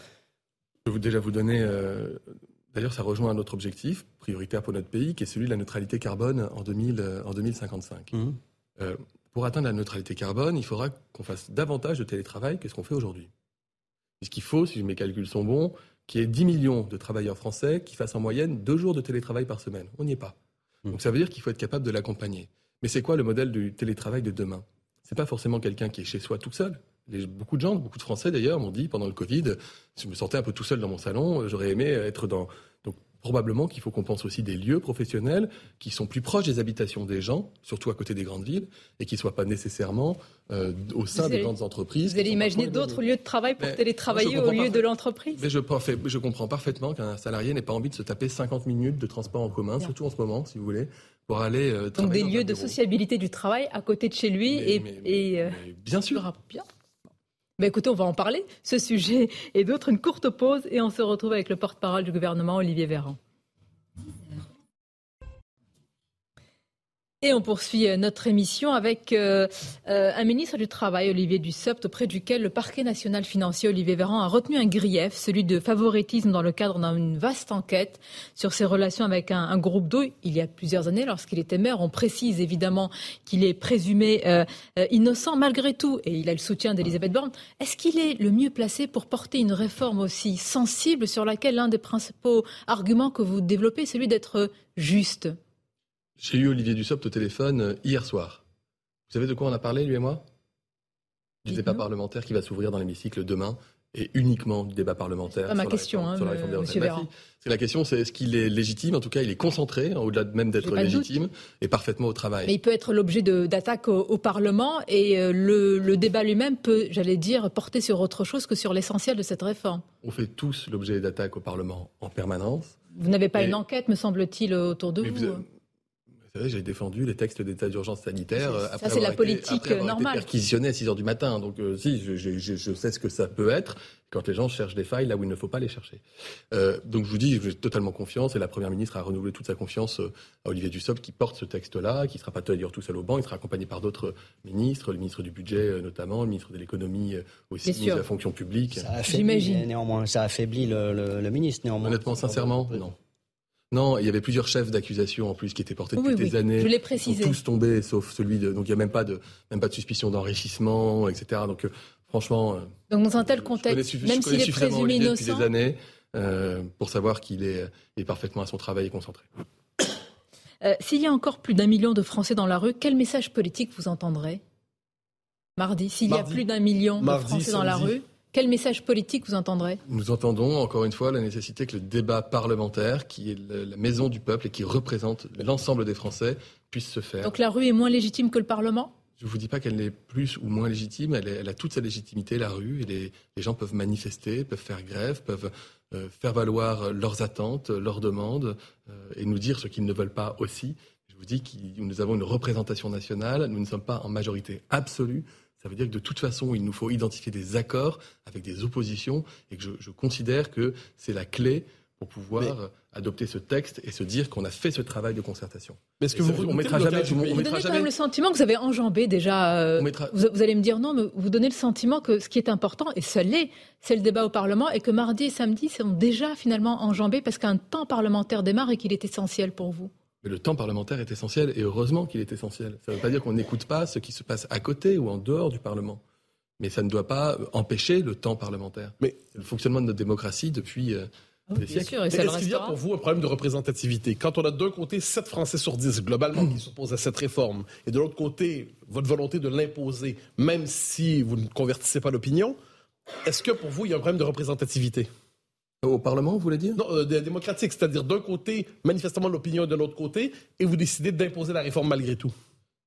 Je vais déjà vous donner euh, D'ailleurs, ça rejoint un autre objectif prioritaire pour notre pays, qui est celui de la neutralité carbone en, 2000, en 2055. Mmh. Euh, pour atteindre la neutralité carbone, il faudra qu'on fasse davantage de télétravail que ce qu'on fait aujourd'hui. Puisqu'il faut, si mes calculs sont bons, qu'il y ait 10 millions de travailleurs français qui fassent en moyenne deux jours de télétravail par semaine. On n'y est pas. Mmh. Donc ça veut dire qu'il faut être capable de l'accompagner. Mais c'est quoi le modèle du télétravail de demain? C'est pas forcément quelqu'un qui est chez soi tout seul beaucoup de gens, beaucoup de Français d'ailleurs, m'ont dit pendant le Covid, je me sentais un peu tout seul dans mon salon, j'aurais aimé être dans. Donc probablement qu'il faut qu'on pense aussi des lieux professionnels qui sont plus proches des habitations des gens, surtout à côté des grandes villes, et qui ne soient pas nécessairement euh, au sein des grandes entreprises. Vous allez imaginer d'autres lieux de travail pour télétravailler au lieu de l'entreprise Mais je, je comprends parfaitement qu'un salarié n'ait pas envie de se taper 50 minutes de transport en commun, surtout en ce moment, si vous voulez, pour aller euh, Donc travailler des dans lieux de sociabilité du travail à côté de chez lui Mais- et, mais- et, euh, bien sûr. Bien. Mais écoutez, on va en parler, ce sujet et d'autres, une courte pause et on se retrouve avec le porte-parole du gouvernement, Olivier Véran. Et on poursuit euh, notre émission avec euh, euh, un ministre du Travail, Olivier Dussopt, auprès duquel le parquet national financier, Olivier Véran, a retenu un grief, celui de favoritisme dans le cadre d'une vaste enquête sur ses relations avec un, groupe d'eau il y a plusieurs années, lorsqu'il était maire. On précise évidemment qu'il est présumé innocent malgré tout, et il a le soutien d'Elisabeth Borne. Est-ce qu'il est le mieux placé pour porter une réforme aussi sensible sur laquelle l'un des principaux arguments que vous développez, est celui d'être juste? J'ai eu Olivier Dussopt au téléphone euh, hier soir. Vous savez de quoi on a parlé, lui et moi? Du débat parlementaire qui va s'ouvrir dans l'hémicycle demain et uniquement du débat parlementaire. Pas ma sur la question, réforme- hein, sur la réforme des retraites. C'est la question, c'est est-ce qu'il est légitime? En tout cas, il est concentré, hein, au-delà de même d'être légitime, et parfaitement au travail. Mais il peut être l'objet d'attaques au, au Parlement et euh, le, le débat lui-même peut, j'allais dire, porter sur autre chose que sur l'essentiel de cette réforme. On fait tous l'objet d'attaques au Parlement en permanence. Vous n'avez pas Et- une enquête, me semble-t-il, autour de vous. vous, vous savez, j'ai défendu les textes d'état d'urgence sanitaire. Ça, c'est la avoir été- politique, après normale. perquisitionné à 6 heures du matin. Donc, euh, si, je, je- je- je sais ce que ça peut être quand les gens cherchent des failles là où il ne faut pas les chercher. Euh, donc, je vous dis, j'ai totalement confiance et la Première ministre a renouvelé toute sa confiance euh, à Olivier Dussopt qui porte ce texte-là, qui ne sera pas d'ailleurs tout seul au banc, il sera accompagné par d'autres ministres, le ministre du Budget notamment, le ministre de l'Économie aussi, le ministre de la Fonction publique. Ça affaiblit, J'imagine. néanmoins, ça affaiblit le, le- le ministre néanmoins. Honnêtement, sincèrement, non. Non, il y avait plusieurs chefs d'accusation en plus qui étaient portés depuis Oui, des oui, années. je l'ai Ils sont précisé. tous tombés, sauf celui de. Donc il n'y a même pas de, même pas de suspicion d'enrichissement, etc. Donc euh, franchement. euh, Donc dans un tel je connais contexte, même s'il est présumé Olivier depuis innocent, des années euh, pour savoir qu'il est, parfaitement à son travail et concentré. [coughs] euh, s'il y a encore plus d'un million de Français dans la rue, quel message politique vous entendrez? Mardi, s'il y a plus d'un million de Français dans la rue, quel message politique vous entendrez? Nous entendons encore une fois la nécessité que le débat parlementaire, qui est la maison du peuple et qui représente l'ensemble des Français, puisse se faire. Donc la rue est moins légitime que le Parlement? Je ne vous dis pas qu'elle est plus ou moins légitime, elle, est- elle a toute sa légitimité, la rue, et les, les gens peuvent manifester, peuvent faire grève, peuvent euh, faire valoir leurs attentes, leurs demandes, euh, et nous dire ce qu'ils ne veulent pas aussi. Je vous dis que nous avons une représentation nationale, nous ne sommes pas en majorité absolue. Ça veut dire que de toute façon, il nous faut identifier des accords avec des oppositions, et que je, je considère que c'est la clé pour pouvoir Mais- adopter ce texte et se dire qu'on a fait ce travail de concertation. Mais est-ce que vous on mettra jamais- du on Vous donnez quand jamais- même le sentiment que vous avez enjambé déjà. euh, mettra- vous, vous allez me dire non, mais vous donnez le sentiment que ce qui est important, et ça l'est, c'est le débat au Parlement, et que mardi et samedi sont déjà finalement enjambés parce qu'un temps parlementaire démarre et qu'il est essentiel pour vous. Mais le temps parlementaire est essentiel, et heureusement qu'il est essentiel. Ça ne veut pas dire qu'on n'écoute pas ce qui se passe à côté ou en dehors du Parlement. Mais ça ne doit pas empêcher le temps parlementaire. Mais- C'est le fonctionnement de notre démocratie depuis euh, des Bien siècles. sûr, et Mais ça le Est-ce qu'il y a pour vous un problème de représentativité Quand on a d'un côté 7 Français sur 10 globalement qui s'opposent à cette réforme, et de l'autre côté votre volonté de l'imposer, même si vous ne convertissez pas l'opinion, est-ce que pour vous il y a un problème de représentativité? Au Parlement, vous voulez dire? Non, euh, démocratique, c'est-à-dire d'un côté manifestement l'opinion et de l'autre côté, et vous décidez d'imposer la réforme malgré tout.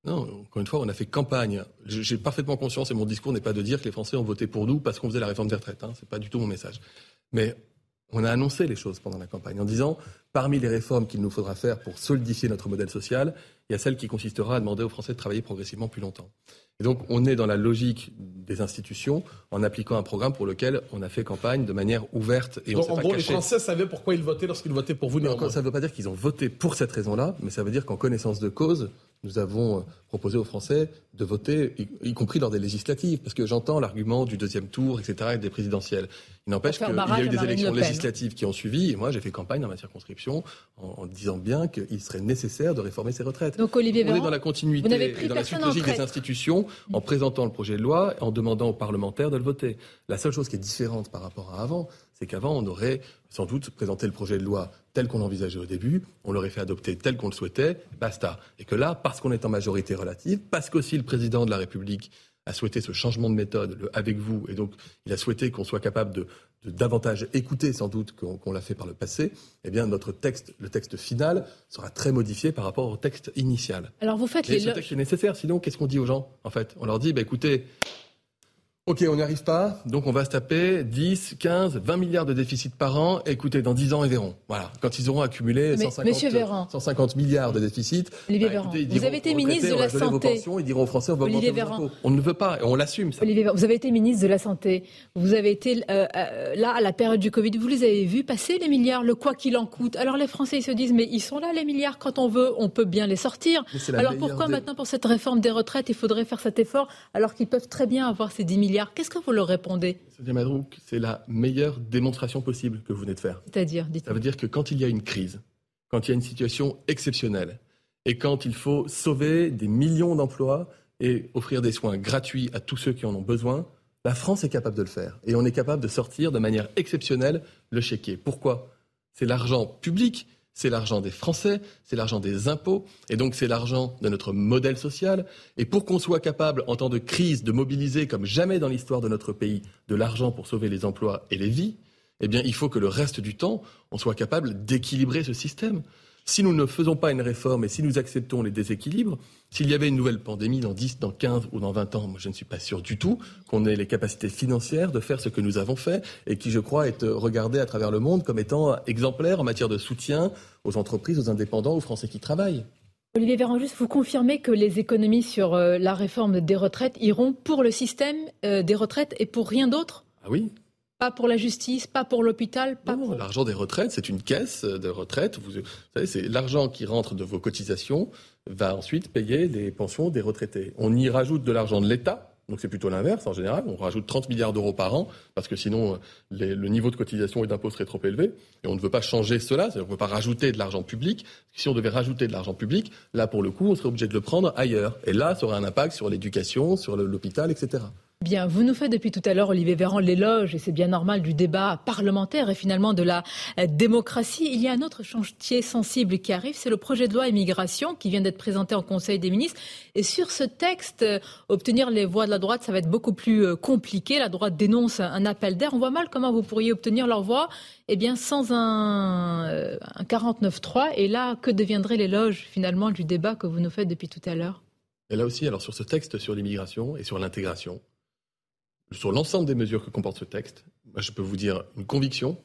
Non, encore une fois, on a fait campagne. J'ai parfaitement conscience, et mon discours n'est pas de dire que les Français ont voté pour nous parce qu'on faisait la réforme des retraites. Hein. C'est pas du tout mon message. Mais on a annoncé les choses pendant la campagne en disant, parmi les réformes qu'il nous faudra faire pour solidifier notre modèle social, il y a celle qui consistera à demander aux Français de travailler progressivement plus longtemps. Et donc, on est dans la logique des institutions en appliquant un programme pour lequel on a fait campagne de manière ouverte et on Donc s'est en pas gros, les. Français savaient pourquoi ils votaient lorsqu'ils votaient pour vous. Encore, ça ne veut pas dire qu'ils ont voté pour cette raison-là, mais ça veut dire qu'en connaissance de cause, nous avons euh, proposé aux Français de voter, y, y compris lors des législatives, parce que j'entends l'argument du deuxième tour, etc., et des présidentielles. Il n'empêche qu'il y a eu des élections législatives qui ont suivi, et moi j'ai fait campagne dans ma circonscription en, en disant bien qu'il serait nécessaire de réformer ces retraites. Donc Olivier On est Véran, dans la continuité pris et dans la suite logique des institutions en présentant le projet de loi et en demandant aux parlementaires de le voter. La seule chose qui est différente par rapport à avant, c'est qu'avant, on aurait sans doute présenté le projet de loi tel qu'on l'envisageait au début, on l'aurait fait adopter tel qu'on le souhaitait, basta. Et que là, parce qu'on est en majorité relative, parce qu'aussi le président de la République a souhaité ce changement de méthode le avec vous, et donc il a souhaité qu'on soit capable de, de davantage écouter sans doute qu'on l'a fait par le passé, eh bien notre texte, le texte final, sera très modifié par rapport au texte initial. alors vous faites Et ce l'éloge. texte est nécessaire, sinon qu'est-ce qu'on dit aux gens en fait? On leur dit, bah, écoutez, Ok, on n'y arrive pas, donc on va se taper 10, 15, 20 milliards de déficit par an. Écoutez, dans 10 ans, ils verront. Voilà, quand ils auront accumulé Mais, 150, Monsieur Véran. 150 milliards de déficit. Olivier bah, écoutez, vous avez été ministre de la Santé. pensions, ils diront aux Français, on va Olivier augmenter vos Véran. impôts. On ne veut pas, et on l'assume ça. Olivier Véran, vous avez été ministre de la Santé. Vous avez été euh, euh, là à la période du Covid. Vous les avez vus passer les milliards, le quoi qu'il en coûte. Alors les Français ils se disent mais ils sont là les milliards quand on veut, on peut bien les sortir. Alors pourquoi des- maintenant pour cette réforme des retraites il faudrait faire cet effort alors qu'ils peuvent très bien avoir ces 10 milliards Qu'est-ce que vous leur répondez Sonia c'est la meilleure démonstration possible que vous venez de faire. C'est-à-dire, Ça veut dire que quand il y a une crise, quand il y a une situation exceptionnelle, et quand il faut sauver des millions d'emplois et offrir des soins gratuits à tous ceux qui en ont besoin, la France est capable de le faire. Et on est capable de sortir de manière exceptionnelle le chéquier. Pourquoi? C'est l'argent public, c'est l'argent des Français, c'est l'argent des impôts, et donc c'est l'argent de notre modèle social. Et pour qu'on soit capable, en temps de crise, de mobiliser comme jamais dans l'histoire de notre pays de l'argent pour sauver les emplois et les vies, eh bien, il faut que le reste du temps, on soit capable d'équilibrer ce système. Si nous ne faisons pas une réforme et si nous acceptons les déséquilibres, s'il y avait une nouvelle pandémie dans 10, dans 15 ou dans 20 ans, moi je ne suis pas sûr du tout qu'on ait les capacités financières de faire ce que nous avons fait et qui, je crois, est regardé à travers le monde comme étant exemplaire en matière de soutien aux entreprises, aux indépendants, aux Français qui travaillent. Olivier Véran, juste vous confirmez que les économies sur euh, la réforme des retraites iront pour le système euh, des retraites et pour rien d'autre? Ah oui Pas pour la justice, pas pour l'hôpital, pas Non, pour... l'argent des retraites, c'est une caisse de retraite. Vous, vous savez, c'est l'argent qui rentre de vos cotisations va ensuite payer les pensions des retraités. On y rajoute de l'argent de l'État. Donc c'est plutôt l'inverse en général. On rajoute 30 milliards d'euros par an parce que sinon les- le niveau de cotisation et d'impôt serait trop élevé. Et on ne veut pas changer cela. Qu'on ne veut pas rajouter de l'argent public. Si on devait rajouter de l'argent public, là pour le coup, on serait obligé de le prendre ailleurs. Et là, ça aurait un impact sur l'éducation, sur l'hôpital, etc. Bien, vous nous faites depuis tout à l'heure, Olivier Véran, l'éloge, et c'est bien normal, du débat parlementaire et finalement de la euh, démocratie. Il y a un autre chantier sensible qui arrive, c'est le projet de loi immigration qui vient d'être présenté en Conseil des ministres. Et sur ce texte, euh, obtenir les voix de la droite, ça va être beaucoup plus euh, compliqué. La droite dénonce un appel d'air. On voit mal comment vous pourriez obtenir leur voix eh bien, sans un, un 49-3. Et là, que deviendrait l'éloge finalement du débat que vous nous faites depuis tout à l'heure? Et là aussi, alors sur ce texte sur l'immigration et sur l'intégration, sur l'ensemble des mesures que comporte ce texte, moi, je peux vous dire une conviction,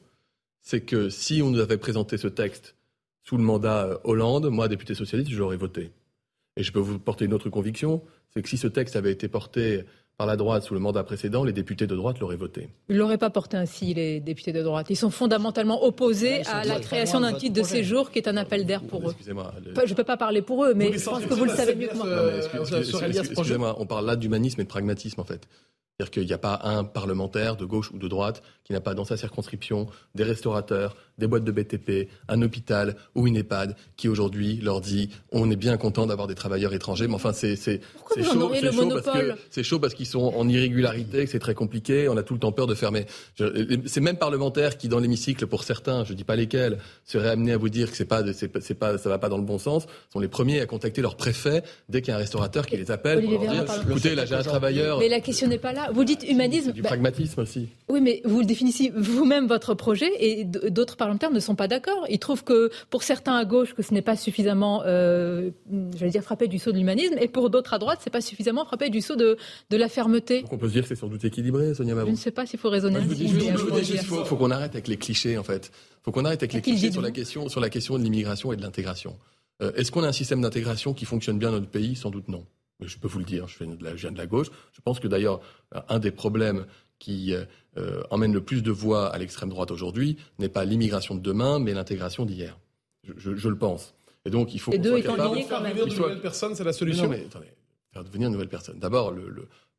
c'est que si on nous avait présenté ce texte sous le mandat euh, Hollande, moi, député socialiste, je l'aurais voté. Et je peux vous porter une autre conviction, c'est que si ce texte avait été porté par la droite sous le mandat précédent, les députés de droite l'auraient voté. Ils ne l'auraient pas porté ainsi, les députés de droite. Ils sont fondamentalement opposés à la création d'un titre de séjour qui est un appel d'air pour eux. Excusez-moi. Je ne peux pas parler pour eux, mais Vous je pense que vous le savez mieux que moi. euh. Excusez-moi, on parle là d'humanisme et de pragmatisme en fait. C'est-à-dire qu'il n'y a pas un parlementaire de gauche ou de droite qui n'a pas dans sa circonscription des restaurateurs, des boîtes de BTP, un hôpital ou une EHPAD qui aujourd'hui leur dit on est bien content d'avoir des travailleurs étrangers, mais enfin c'est chaud, chaud parce que c'est chaud parce qu'ils sont en irrégularité, que c'est très compliqué, on a tout le temps peur de fermer. Je- Ces mêmes parlementaires qui dans l'hémicycle pour certains, je dis pas lesquels, seraient amenés à vous dire que c'est pas c'est pas, ça va pas dans le bon sens, sont les premiers à contacter leur préfet dès qu'il y a un restaurateur qui les appelle Olivier pour leur dire écoutez là j'ai un travailleur Mais la question n'est pas là. Vous dites humanisme. du bah, pragmatisme aussi. oui, mais vous le définissez vous-même votre projet et d'autres parlementaires ne sont pas d'accord. Ils trouvent que pour certains à gauche que ce n'est pas suffisamment, euh, j'allais dire frappé du saut de l'humanisme, et pour d'autres à droite, c'est pas suffisamment frappé du saut de, de la fermeté. Donc on peut se dire que c'est sans doute équilibré, Sonia Je Mabou. ne sais pas s'il faut raisonner Moi, je vous dis, je je dire. faut, faut qu'on arrête avec les clichés en fait. Faut qu'on arrête avec les clichés sur la question, sur la question de l'immigration et de l'intégration. Euh, Est-ce qu'on a un système d'intégration qui fonctionne bien dans notre pays? Sans doute non. Mais je peux vous le dire. Je, fais de la, je viens de la gauche. Je pense que d'ailleurs euh, un des problèmes qui euh, euh, emmène le plus de voix à l'extrême droite aujourd'hui n'est pas l'immigration de demain, mais l'intégration d'hier. Je, je- je le pense. Et donc il faut Les deux étant liés Faire quand même. venir de nouvelles personnes, c'est la mais solution. non, mais attendez, devenir une nouvelle personne. D'abord,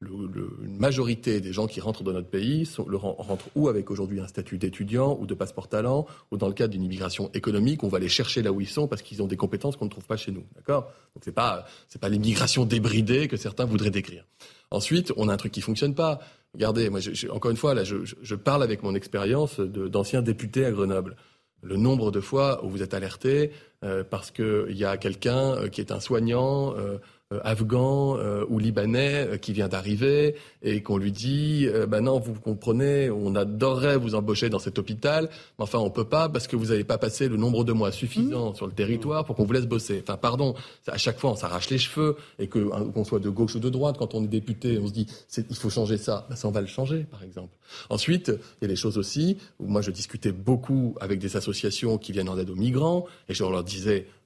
une majorité des gens qui rentrent dans notre pays rentrent ou avec aujourd'hui un statut d'étudiant ou de passeport talent, ou dans le cadre d'une immigration économique, on va les chercher là où ils sont parce qu'ils ont des compétences qu'on ne trouve pas chez nous. D'accord? Donc c'est pas pas l'immigration débridée que certains voudraient décrire. Ensuite, on a un truc qui fonctionne pas. Regardez, moi, encore une fois, là, je, parle avec mon expérience d'ancien député à Grenoble. Le nombre de fois où vous êtes alerté euh, parce qu'il y a quelqu'un euh, qui est un soignant euh, afghan euh, ou libanais euh, qui vient d'arriver et qu'on lui dit ben non vous comprenez on adorerait vous embaucher dans cet hôpital mais enfin on peut pas parce que vous n'avez pas passé le nombre de mois suffisant sur le territoire pour qu'on vous laisse bosser. Enfin pardon à chaque fois on s'arrache les cheveux et que hein, qu'on soit de gauche ou de droite quand on est député on se dit il faut changer ça. Ben, ça on va le changer par exemple. Ensuite il y a des choses aussi où moi je discutais beaucoup avec des associations qui viennent en aide aux migrants et je leur disais euh,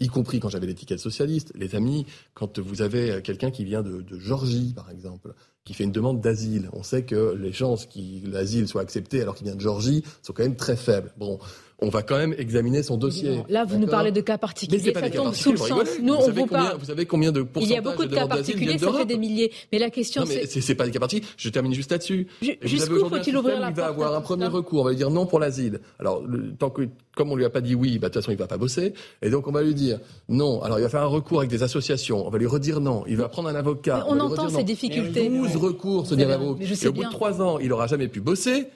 y compris quand j'avais l'étiquette socialiste, les amis, quand vous avez quelqu'un qui vient de, de, Georgie, par exemple, qui fait une demande d'asile, on sait que les chances que l'asile soit accepté alors qu'il vient de Georgie sont quand même très faibles. Bon, on va quand même examiner son dossier. Là, vous nous parlez de cas particuliers, ça tombe sous le sens. Nous, vous on vous parle. Vous savez combien de pourcentage Il y a beaucoup de, cas particuliers, ça fait des milliers. Mais la question, c'est. c'est pas des cas particuliers. Je termine juste là-dessus. Jusqu'où faut-il ouvrir la porte Il va avoir un premier recours. On va lui dire non pour l'asile. Alors, tant que, comme on lui a pas dit oui, bah, de toute façon, il va pas bosser. Et donc, on va lui dire non. Alors, il va faire un recours avec des associations. On va lui redire non. Il va prendre un avocat. on, entend ces difficultés. 12 recours, Sonia Mabrouk. Et au bout de 3 ans, il aura jamais pu bosser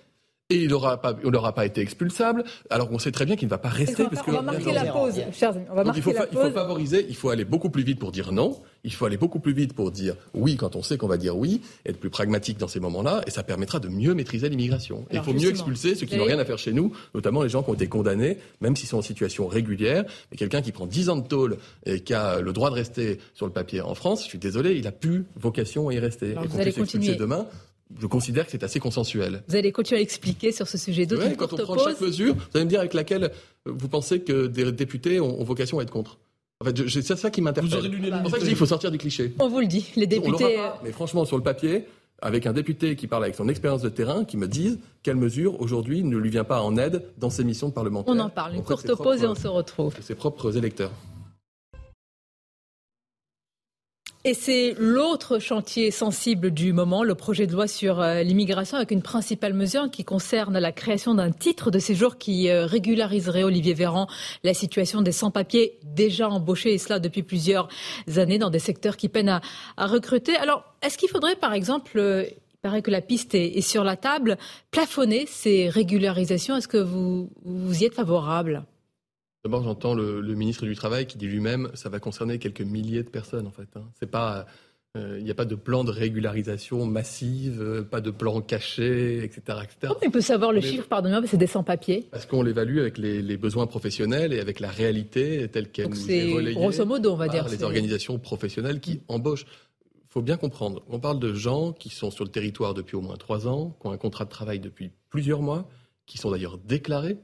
et il n'aura pas, pas été expulsable, alors qu'on sait très bien qu'il ne va pas rester. Parce on va marquer la pause, chers amis. On va marquer il, faut la pause. il faut favoriser, il faut aller beaucoup plus vite pour dire non, il faut aller beaucoup plus vite pour dire oui quand on sait qu'on va dire oui, être plus pragmatique dans ces moments-là, et ça permettra de mieux maîtriser l'immigration. il faut mieux expulser ceux qui n'ont rien à faire chez nous, notamment les gens qui ont été condamnés, même s'ils sont en situation régulière, mais quelqu'un qui prend 10 ans de tôle et qui a le droit de rester sur le papier en France, je suis désolé, il a plus vocation à y rester. et qu'on puisse expulser demain, je considère que c'est assez consensuel. Vous allez continuer à expliquer sur ce sujet. Oui, quand on prend chaque mesure, vous allez me dire avec laquelle euh, vous pensez que des députés ont, vocation à être contre. En fait, c'est ça qui m'interpelle. C'est pour ça que je dis qu'il faut sortir du cliché. On vous le dit, les députés. Mais franchement, sur le papier, avec un député qui parle avec son expérience de terrain, qui me dise quelle mesure aujourd'hui ne lui vient pas en aide dans ses missions de parlementaire. On en parle. Une courte pause et on se retrouve. Ses propres électeurs. Et c'est l'autre chantier sensible du moment, le projet de loi sur euh, l'immigration, avec une principale mesure qui concerne la création d'un titre de séjour qui euh, régulariserait, Olivier Véran, la situation des sans-papiers déjà embauchés, et cela depuis plusieurs années, dans des secteurs qui peinent à, recruter. Alors, est-ce qu'il faudrait, par exemple, euh, il paraît que la piste est, sur la table, plafonner ces régularisations? Est-ce que vous y êtes favorable? D'abord, j'entends le, ministre du Travail qui dit lui-même ça va concerner quelques milliers de personnes en fait. Hein. C'est pas euh, il n'y a pas de plan de régularisation massive, euh, pas de plan caché, etc. etc. On peut savoir le chiffre, pardonnez-moi, c'est des sans-papiers Parce qu'on l'évalue avec les, besoins professionnels et avec la réalité telle qu'elle nous est relayée grosso modo, on va par dire, les organisations professionnelles qui embauchent. Il faut bien comprendre, on parle de gens qui sont sur le territoire depuis au moins trois ans, qui ont un contrat de travail depuis plusieurs mois, qui sont d'ailleurs déclarés,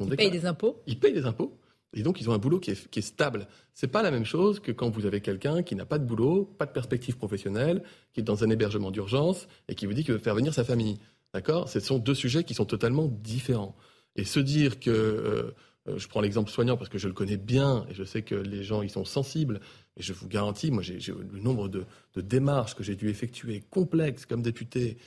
ils payent des impôts Ils payent des impôts. Et donc, ils ont un boulot qui est, qui est stable. C'est pas la même chose que quand vous avez quelqu'un qui n'a pas de boulot, pas de perspective professionnelle, qui est dans un hébergement d'urgence et qui vous dit qu'il veut faire venir sa famille. D'accord? Ce sont deux sujets qui sont totalement différents. Et se dire que, euh, euh, je prends l'exemple soignant parce que je le connais bien et je sais que les gens y sont sensibles, et je vous garantis, moi, j'ai le nombre de, de démarches que j'ai dû effectuer complexes comme député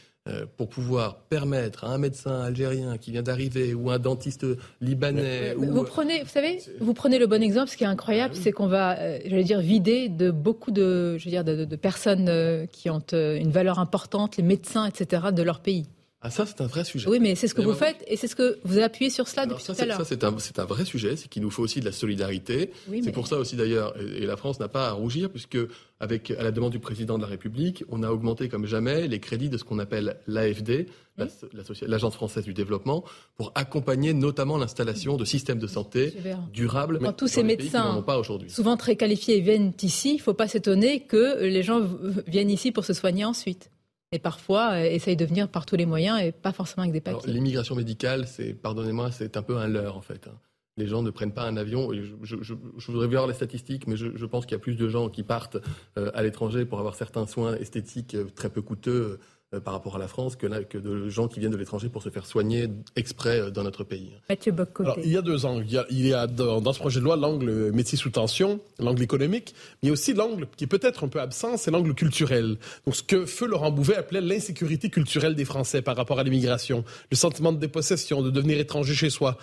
pour pouvoir permettre à un médecin algérien qui vient d'arriver ou un dentiste libanais. Vous euh, prenez, vous savez, vous prenez le bon exemple. Ce qui est incroyable, c'est qu'on va, euh, j'allais dire, vider de beaucoup de, je veux dire, de, de personnes qui ont une valeur importante, les médecins, etc., de leur pays. Ah ça c'est un vrai sujet. Oui mais c'est ce que vous faites et c'est ce que vous appuyé sur cela depuis tout à l'heure. Ça c'est un, un, vrai sujet, c'est qu'il nous faut aussi de la solidarité. c'est pour ça aussi d'ailleurs et, la France n'a pas à rougir puisque avec à la demande du président de la République, on a augmenté comme jamais les crédits de ce qu'on appelle l'AFD, l'Agence française du développement, pour accompagner notamment l'installation de systèmes de santé durables. Quand tous ces médecins, pas souvent très qualifiés, viennent ici, il ne faut pas s'étonner que les gens viennent ici pour se soigner ensuite et parfois euh, essaye de venir par tous les moyens et pas forcément avec des papiers. L'immigration médicale, c'est, pardonnez-moi, c'est un peu un leurre en fait. Hein. Les gens ne prennent pas un avion. Je, je, je voudrais voir les statistiques, mais je, pense qu'il y a plus de gens qui partent euh, à l'étranger pour avoir certains soins esthétiques euh, très peu coûteux par rapport à la France que, que, de gens qui viennent de l'étranger pour se faire soigner exprès euh, dans notre pays. Mathieu Alors, il y a deux angles. Il y a, dans, ce projet de loi l'angle métier sous tension, l'angle économique, mais il y a aussi l'angle qui est peut-être un peu absent, c'est l'angle culturel. Donc ce que feu Laurent Bouvet appelait l'insécurité culturelle des Français par rapport à l'immigration, le sentiment de dépossession, de devenir étranger chez soi.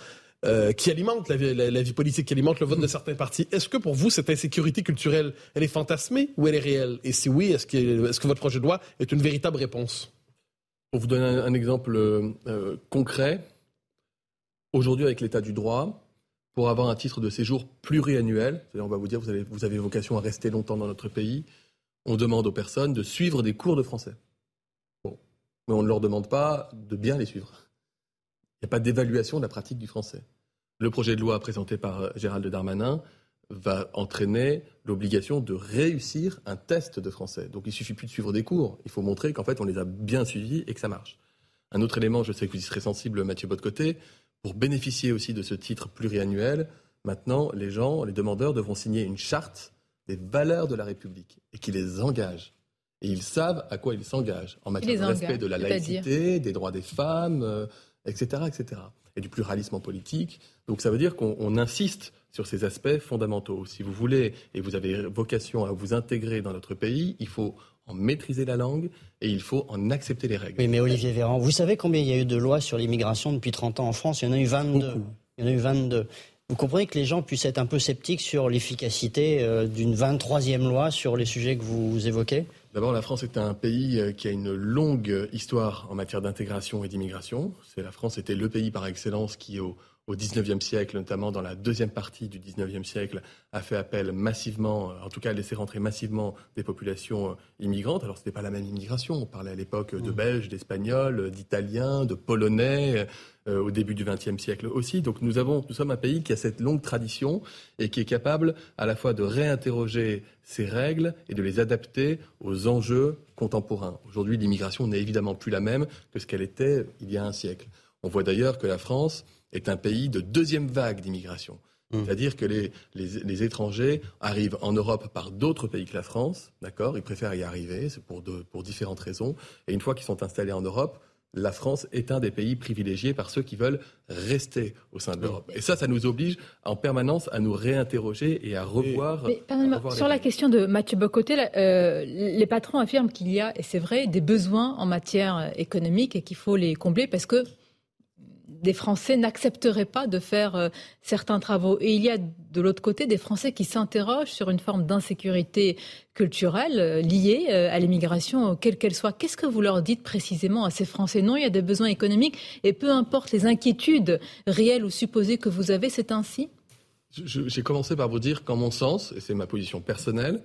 Euh, qui alimente la vie, politique, qui alimente le vote de certains partis. Est-ce que pour vous, cette insécurité culturelle, elle est fantasmée ou elle est réelle? Et si oui, est-ce que, est que, votre projet de loi est une véritable réponse? Pour vous donner un, exemple euh, concret, aujourd'hui avec l'état du droit, pour avoir un titre de séjour pluriannuel, c'est-à-dire on va vous dire vous avez, vous avez vocation à rester longtemps dans notre pays, on demande aux personnes de suivre des cours de français. Bon. Mais on ne leur demande pas de bien les suivre. Il n'y a pas d'évaluation de la pratique du français. Le projet de loi présenté par euh, Gérald Darmanin va entraîner l'obligation de réussir un test de français. Donc il suffit plus de suivre des cours, il faut montrer qu'en fait on les a bien suivis et que ça marche. Un autre élément, je sais que vous y serez sensible, Mathieu Bottecoté, pour bénéficier aussi de ce titre pluriannuel, maintenant les gens, les demandeurs devront signer une charte des valeurs de la République et qui les engage. Et ils savent à quoi ils s'engagent en matière de respect de la laïcité, des droits des femmes, etc., etc. Et du pluralisme politique. Donc ça veut dire qu'on insiste sur ces aspects fondamentaux. Si vous voulez et vous avez vocation à vous intégrer dans notre pays, il faut en maîtriser la langue et il faut en accepter les règles. Oui, mais Olivier Véran, vous savez combien il y a eu de lois sur l'immigration depuis 30 ans en France? Il y en a eu 22. Il y en a eu 22. Vous comprenez que les gens puissent être un peu sceptiques sur l'efficacité euh, d'une 23e loi sur les sujets que vous évoquez? D'abord, la France est un pays euh, qui a une longue histoire en matière d'intégration et d'immigration. La France était le pays par excellence qui, au, au XIXe siècle, notamment dans la deuxième partie du XIXe siècle, a fait appel massivement, euh, en tout cas a laissé rentrer massivement des populations euh, immigrantes. Alors ce n'était pas la même immigration. On parlait à l'époque de mmh. Belges, d'Espagnols, d'Italiens, de Polonais, euh, au début du XXe siècle aussi. Donc nous, avons, nous sommes un pays qui a cette longue tradition et qui est capable à la fois de réinterroger ses règles et de les adapter aux enjeux contemporains. Aujourd'hui, l'immigration n'est évidemment plus la même que ce qu'elle était il y a un siècle. On voit d'ailleurs que la France est un pays de deuxième vague d'immigration. Mmh. C'est-à-dire que les, les, étrangers arrivent en Europe par d'autres pays que la France, d'accord? Ils préfèrent y arriver, c'est pour, pour différentes raisons. Et une fois qu'ils sont installés en Europe, la France est un des pays privilégiés par ceux qui veulent rester au sein de l'Europe. Et ça, ça nous oblige en permanence à nous réinterroger et à revoir. sur la question de Mathieu Bocoté, euh, les patrons affirment qu'il y a, et c'est vrai, des besoins en matière économique et qu'il faut les combler parce que des Français n'accepteraient pas de faire euh, certains travaux. Et il y a de l'autre côté des Français qui s'interrogent sur une forme d'insécurité culturelle euh, liée euh, à l'immigration, quelle qu'elle soit. Qu'est-ce que vous leur dites précisément à ces Français? Non, il y a des besoins économiques et peu importe les inquiétudes réelles ou supposées que vous avez, c'est ainsi? J'ai commencé par vous dire qu'en mon sens, et c'est ma position personnelle,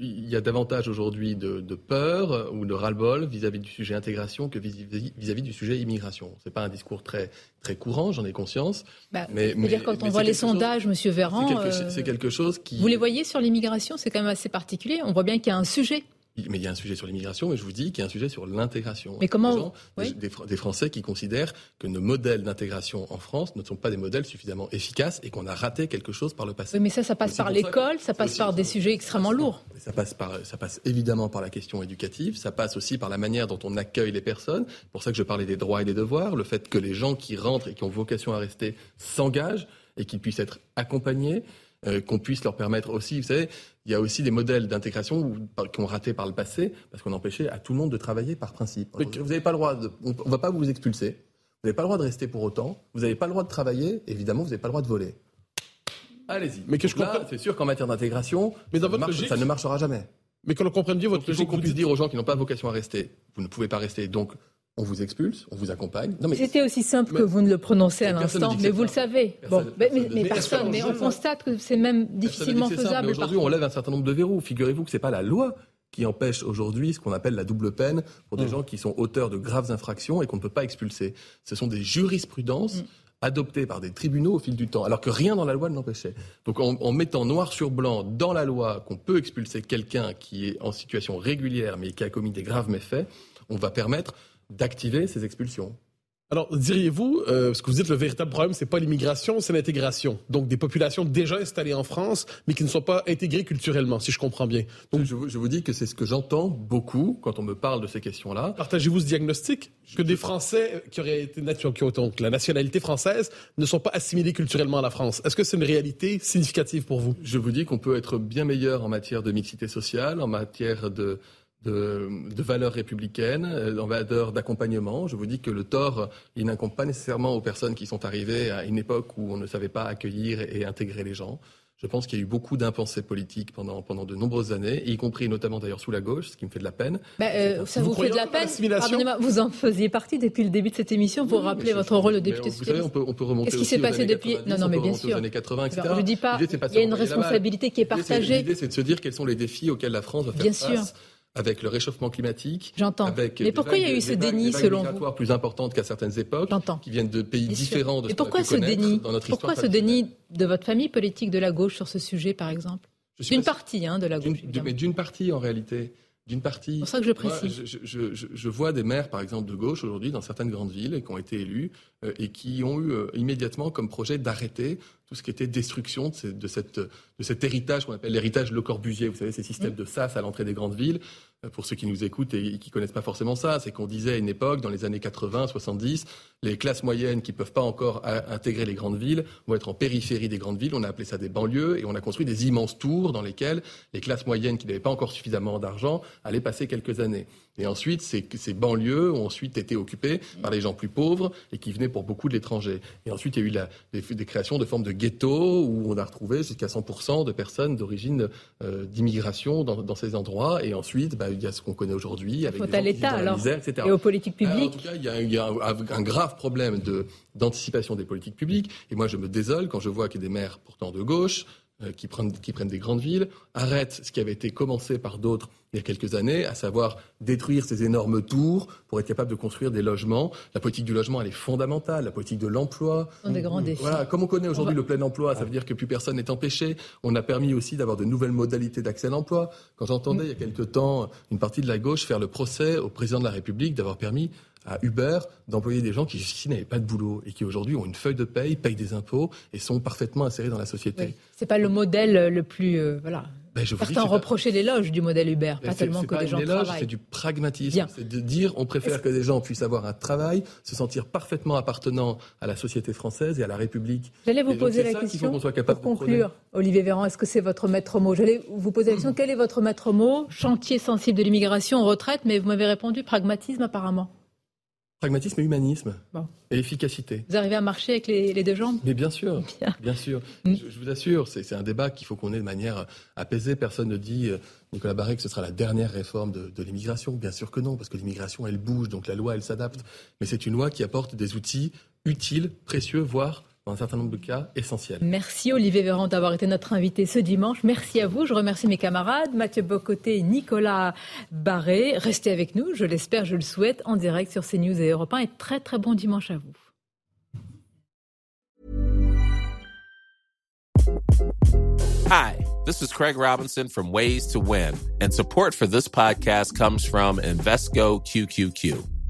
il y a davantage aujourd'hui de, peur ou de ras-le-bol vis-à-vis du sujet intégration que vis-à-vis du sujet immigration. Ce n'est pas un discours très, très courant, j'en ai conscience. Bah, mais, dire quand on voit les sondages, Monsieur Véran, c'est quelque, quelque, chose qui. Vous les voyez sur l'immigration, c'est quand même assez particulier. On voit bien qu'il y a un sujet mais il y a un sujet sur l'immigration, mais je vous dis qu'il y a un sujet sur l'intégration. Mais comment des, Français qui considèrent que nos modèles d'intégration en France ne sont pas des modèles suffisamment efficaces et qu'on a raté quelque chose par le passé. Oui, mais ça, ça passe par l'école, ça, passe par des sujets extrêmement lourds. Ça passe, par, ça passe évidemment par la question éducative, ça passe aussi par la manière dont on accueille les personnes. C'est pour ça que je parlais des droits et des devoirs, le fait que les gens qui rentrent et qui ont vocation à rester s'engagent et qu'ils puissent être accompagnés. Euh, qu'on puisse leur permettre aussi, vous savez, il y a aussi des modèles d'intégration qui ont raté par le passé parce qu'on empêchait à tout le monde de travailler par principe. vous n'avez pas le droit, de, on ne va pas vous expulser, vous n'avez pas le droit de rester pour autant, vous n'avez pas le droit de travailler, évidemment, vous n'avez pas le droit de voler. Allez-y. Mais que je comprends. C'est sûr qu'en matière d'intégration, ça, ça ne marchera jamais. Mais que l'on comprenne bien votre logique. Il faut qu'on puisse dire aux gens qui n'ont pas vocation à rester, vous ne pouvez pas rester, donc on vous expulse, on vous accompagne. C'était aussi simple que vous ne le prononcez à l'instant, mais vous le savez. bon, mais, personne, mais on constate que c'est même difficilement faisable. Aujourd'hui, on lève un certain nombre de verrous. Figurez-vous que ce n'est pas la loi qui empêche aujourd'hui ce qu'on appelle la double peine pour des mm. gens qui sont auteurs de graves infractions et qu'on ne peut pas expulser. Ce sont des jurisprudences. Mm. adoptées par des tribunaux au fil du temps, alors que rien dans la loi ne l'empêchait. Donc en, en, mettant noir sur blanc dans la loi qu'on peut expulser quelqu'un qui est en situation régulière mais qui a commis des graves méfaits, on va permettre d'activer ces expulsions. Alors, diriez-vous, euh, ce que vous dites, le véritable problème, c'est pas l'immigration, c'est l'intégration. Donc, des populations déjà installées en France, mais qui ne sont pas intégrées culturellement, si je comprends bien. Donc, je, vous, dis que c'est ce que j'entends beaucoup quand on me parle de ces questions-là. Partagez-vous ce diagnostic que des Français qui auraient été qui ont donc la nationalité française ne sont pas assimilés culturellement à la France? Est-ce que c'est une réalité significative pour vous? Je vous dis qu'on peut être bien meilleur en matière de mixité sociale, en matière de de, valeurs républicaines, euh, en valeurs d'accompagnement. Je vous dis que le tort, il n'incombe pas nécessairement aux personnes qui sont arrivées à une époque où on ne savait pas accueillir et intégrer les gens. Je pense qu'il y a eu beaucoup d'impensés politiques pendant, pendant de nombreuses années, y compris notamment d'ailleurs sous la gauche, ce qui me fait de la peine. Bah, euh, ça vous, fait de la peine Pardonnez-moi, vous en faisiez partie depuis le début de cette émission pour rappeler votre rôle de député Vous savez, on peut, on peut remonter Qu'est-ce qui s'est passé depuis? Non, non, mais bien sûr. Aux années 80, etc. Je ne dis pas. Il y a une responsabilité qui est partagée. L'idée, c'est de se dire quels sont les défis auxquels la France va faire bien face. Sûr avec le réchauffement climatique. J'entends. Mais pourquoi il y a eu ce déni selon vous plus importantes qu'à certaines époques, qui viennent de pays différents de ce pourquoi ce déni dans notre Pourquoi ce déni de votre famille politique de la gauche sur ce sujet, par exemple D'une partie hein, de la gauche. Mais d'une partie, en réalité d'une partie. C'est pour ça que je précise. je, je, je, je, vois des maires, par exemple, de gauche aujourd'hui dans certaines grandes villes et qui ont été élus euh, et qui ont eu euh, immédiatement comme projet d'arrêter tout ce qui était destruction de, de, cette, de cet héritage qu'on appelle l'héritage Le Corbusier. Vous savez, ces systèmes de sas à l'entrée des grandes villes. Euh, pour ceux qui nous écoutent et qui connaissent pas forcément ça, c'est qu'on disait à une époque, dans les années 80, 70, les classes moyennes qui peuvent pas encore intégrer les grandes villes vont être en périphérie des grandes villes. On a appelé ça des banlieues et on a construit des immenses tours dans lesquelles les classes moyennes qui n'avaient pas encore suffisamment d'argent allaient passer quelques années. Et ensuite, ces, ces, banlieues ont ensuite été occupées par les gens plus pauvres et qui venaient pour beaucoup de l'étranger. Et ensuite, il y a eu la, des, des, créations de formes de ghettos où on a retrouvé jusqu'à 100% de personnes d'origine euh, d'immigration dans, dans, ces endroits. Et ensuite, bah, il y a ce qu'on connaît aujourd'hui avec l'État alors misère, etc. et aux politiques publiques. Alors, en tout cas, il y a, il y a un, un, grave problème de d'anticipation des politiques publiques. Et moi, je me désole quand je vois qu'il y a des maires pourtant de gauche qui prennent, qui prennent des grandes villes, arrêtent ce qui avait été commencé par d'autres il y a quelques années, à savoir détruire ces énormes tours pour être capable de construire des logements. La politique du logement, elle est fondamentale. La politique de l'emploi. des grands défis. Voilà, comme on connaît aujourd'hui le plein emploi, ça veut dire que plus personne n'est empêché. On a permis aussi d'avoir de nouvelles modalités d'accès à l'emploi. Quand j'entendais il y a quelques temps une partie de la gauche faire le procès au président de la République d'avoir permis à Uber d'employer des gens qui jusqu'ici n'avaient pas de boulot et qui aujourd'hui ont une feuille de paye, payent des impôts et sont parfaitement insérés dans la société. Oui. C'est pas le modèle le plus euh, voilà. Ben, je Certains reprochaient l'éloge du modèle Uber, ben, pas tellement que des gens travaillent. C'est du pragmatisme, c'est de dire on préfère que des gens puissent avoir un travail, se sentir parfaitement appartenant à la société française et à la République. J'allais vous poser la question pour conclure, Olivier Véran, est-ce que c'est votre maître mot? J'allais vous poser la question quel est votre maître mot? Chantier sensible de l'immigration, retraite, mais vous m'avez répondu pragmatisme apparemment. Pragmatisme et humanisme. Et efficacité. Vous arrivez à marcher avec les, deux jambes? Mais bien sûr, bien, sûr. Mm. Je, vous assure, c'est un débat qu'il faut qu'on ait de manière apaisée. Personne ne dit, euh, Nicolas Barré, que ce sera la dernière réforme de, de l'immigration. Bien sûr que non, parce que l'immigration, elle bouge, donc la loi, elle s'adapte. Mais c'est une loi qui apporte des outils utiles, précieux, voire dans un certain nombre de cas essentiels. Merci Olivier Véran d'avoir été notre invité ce dimanche. Merci à vous. Je remercie mes camarades Mathieu Bocoté et Nicolas Barré. Restez avec nous, je l'espère, je le souhaite, en direct sur CNews et Europe 1. Et très très bon dimanche à vous. Hi, this is Craig Robinson from Ways to Win. And support for this podcast comes from Invesco QQQ.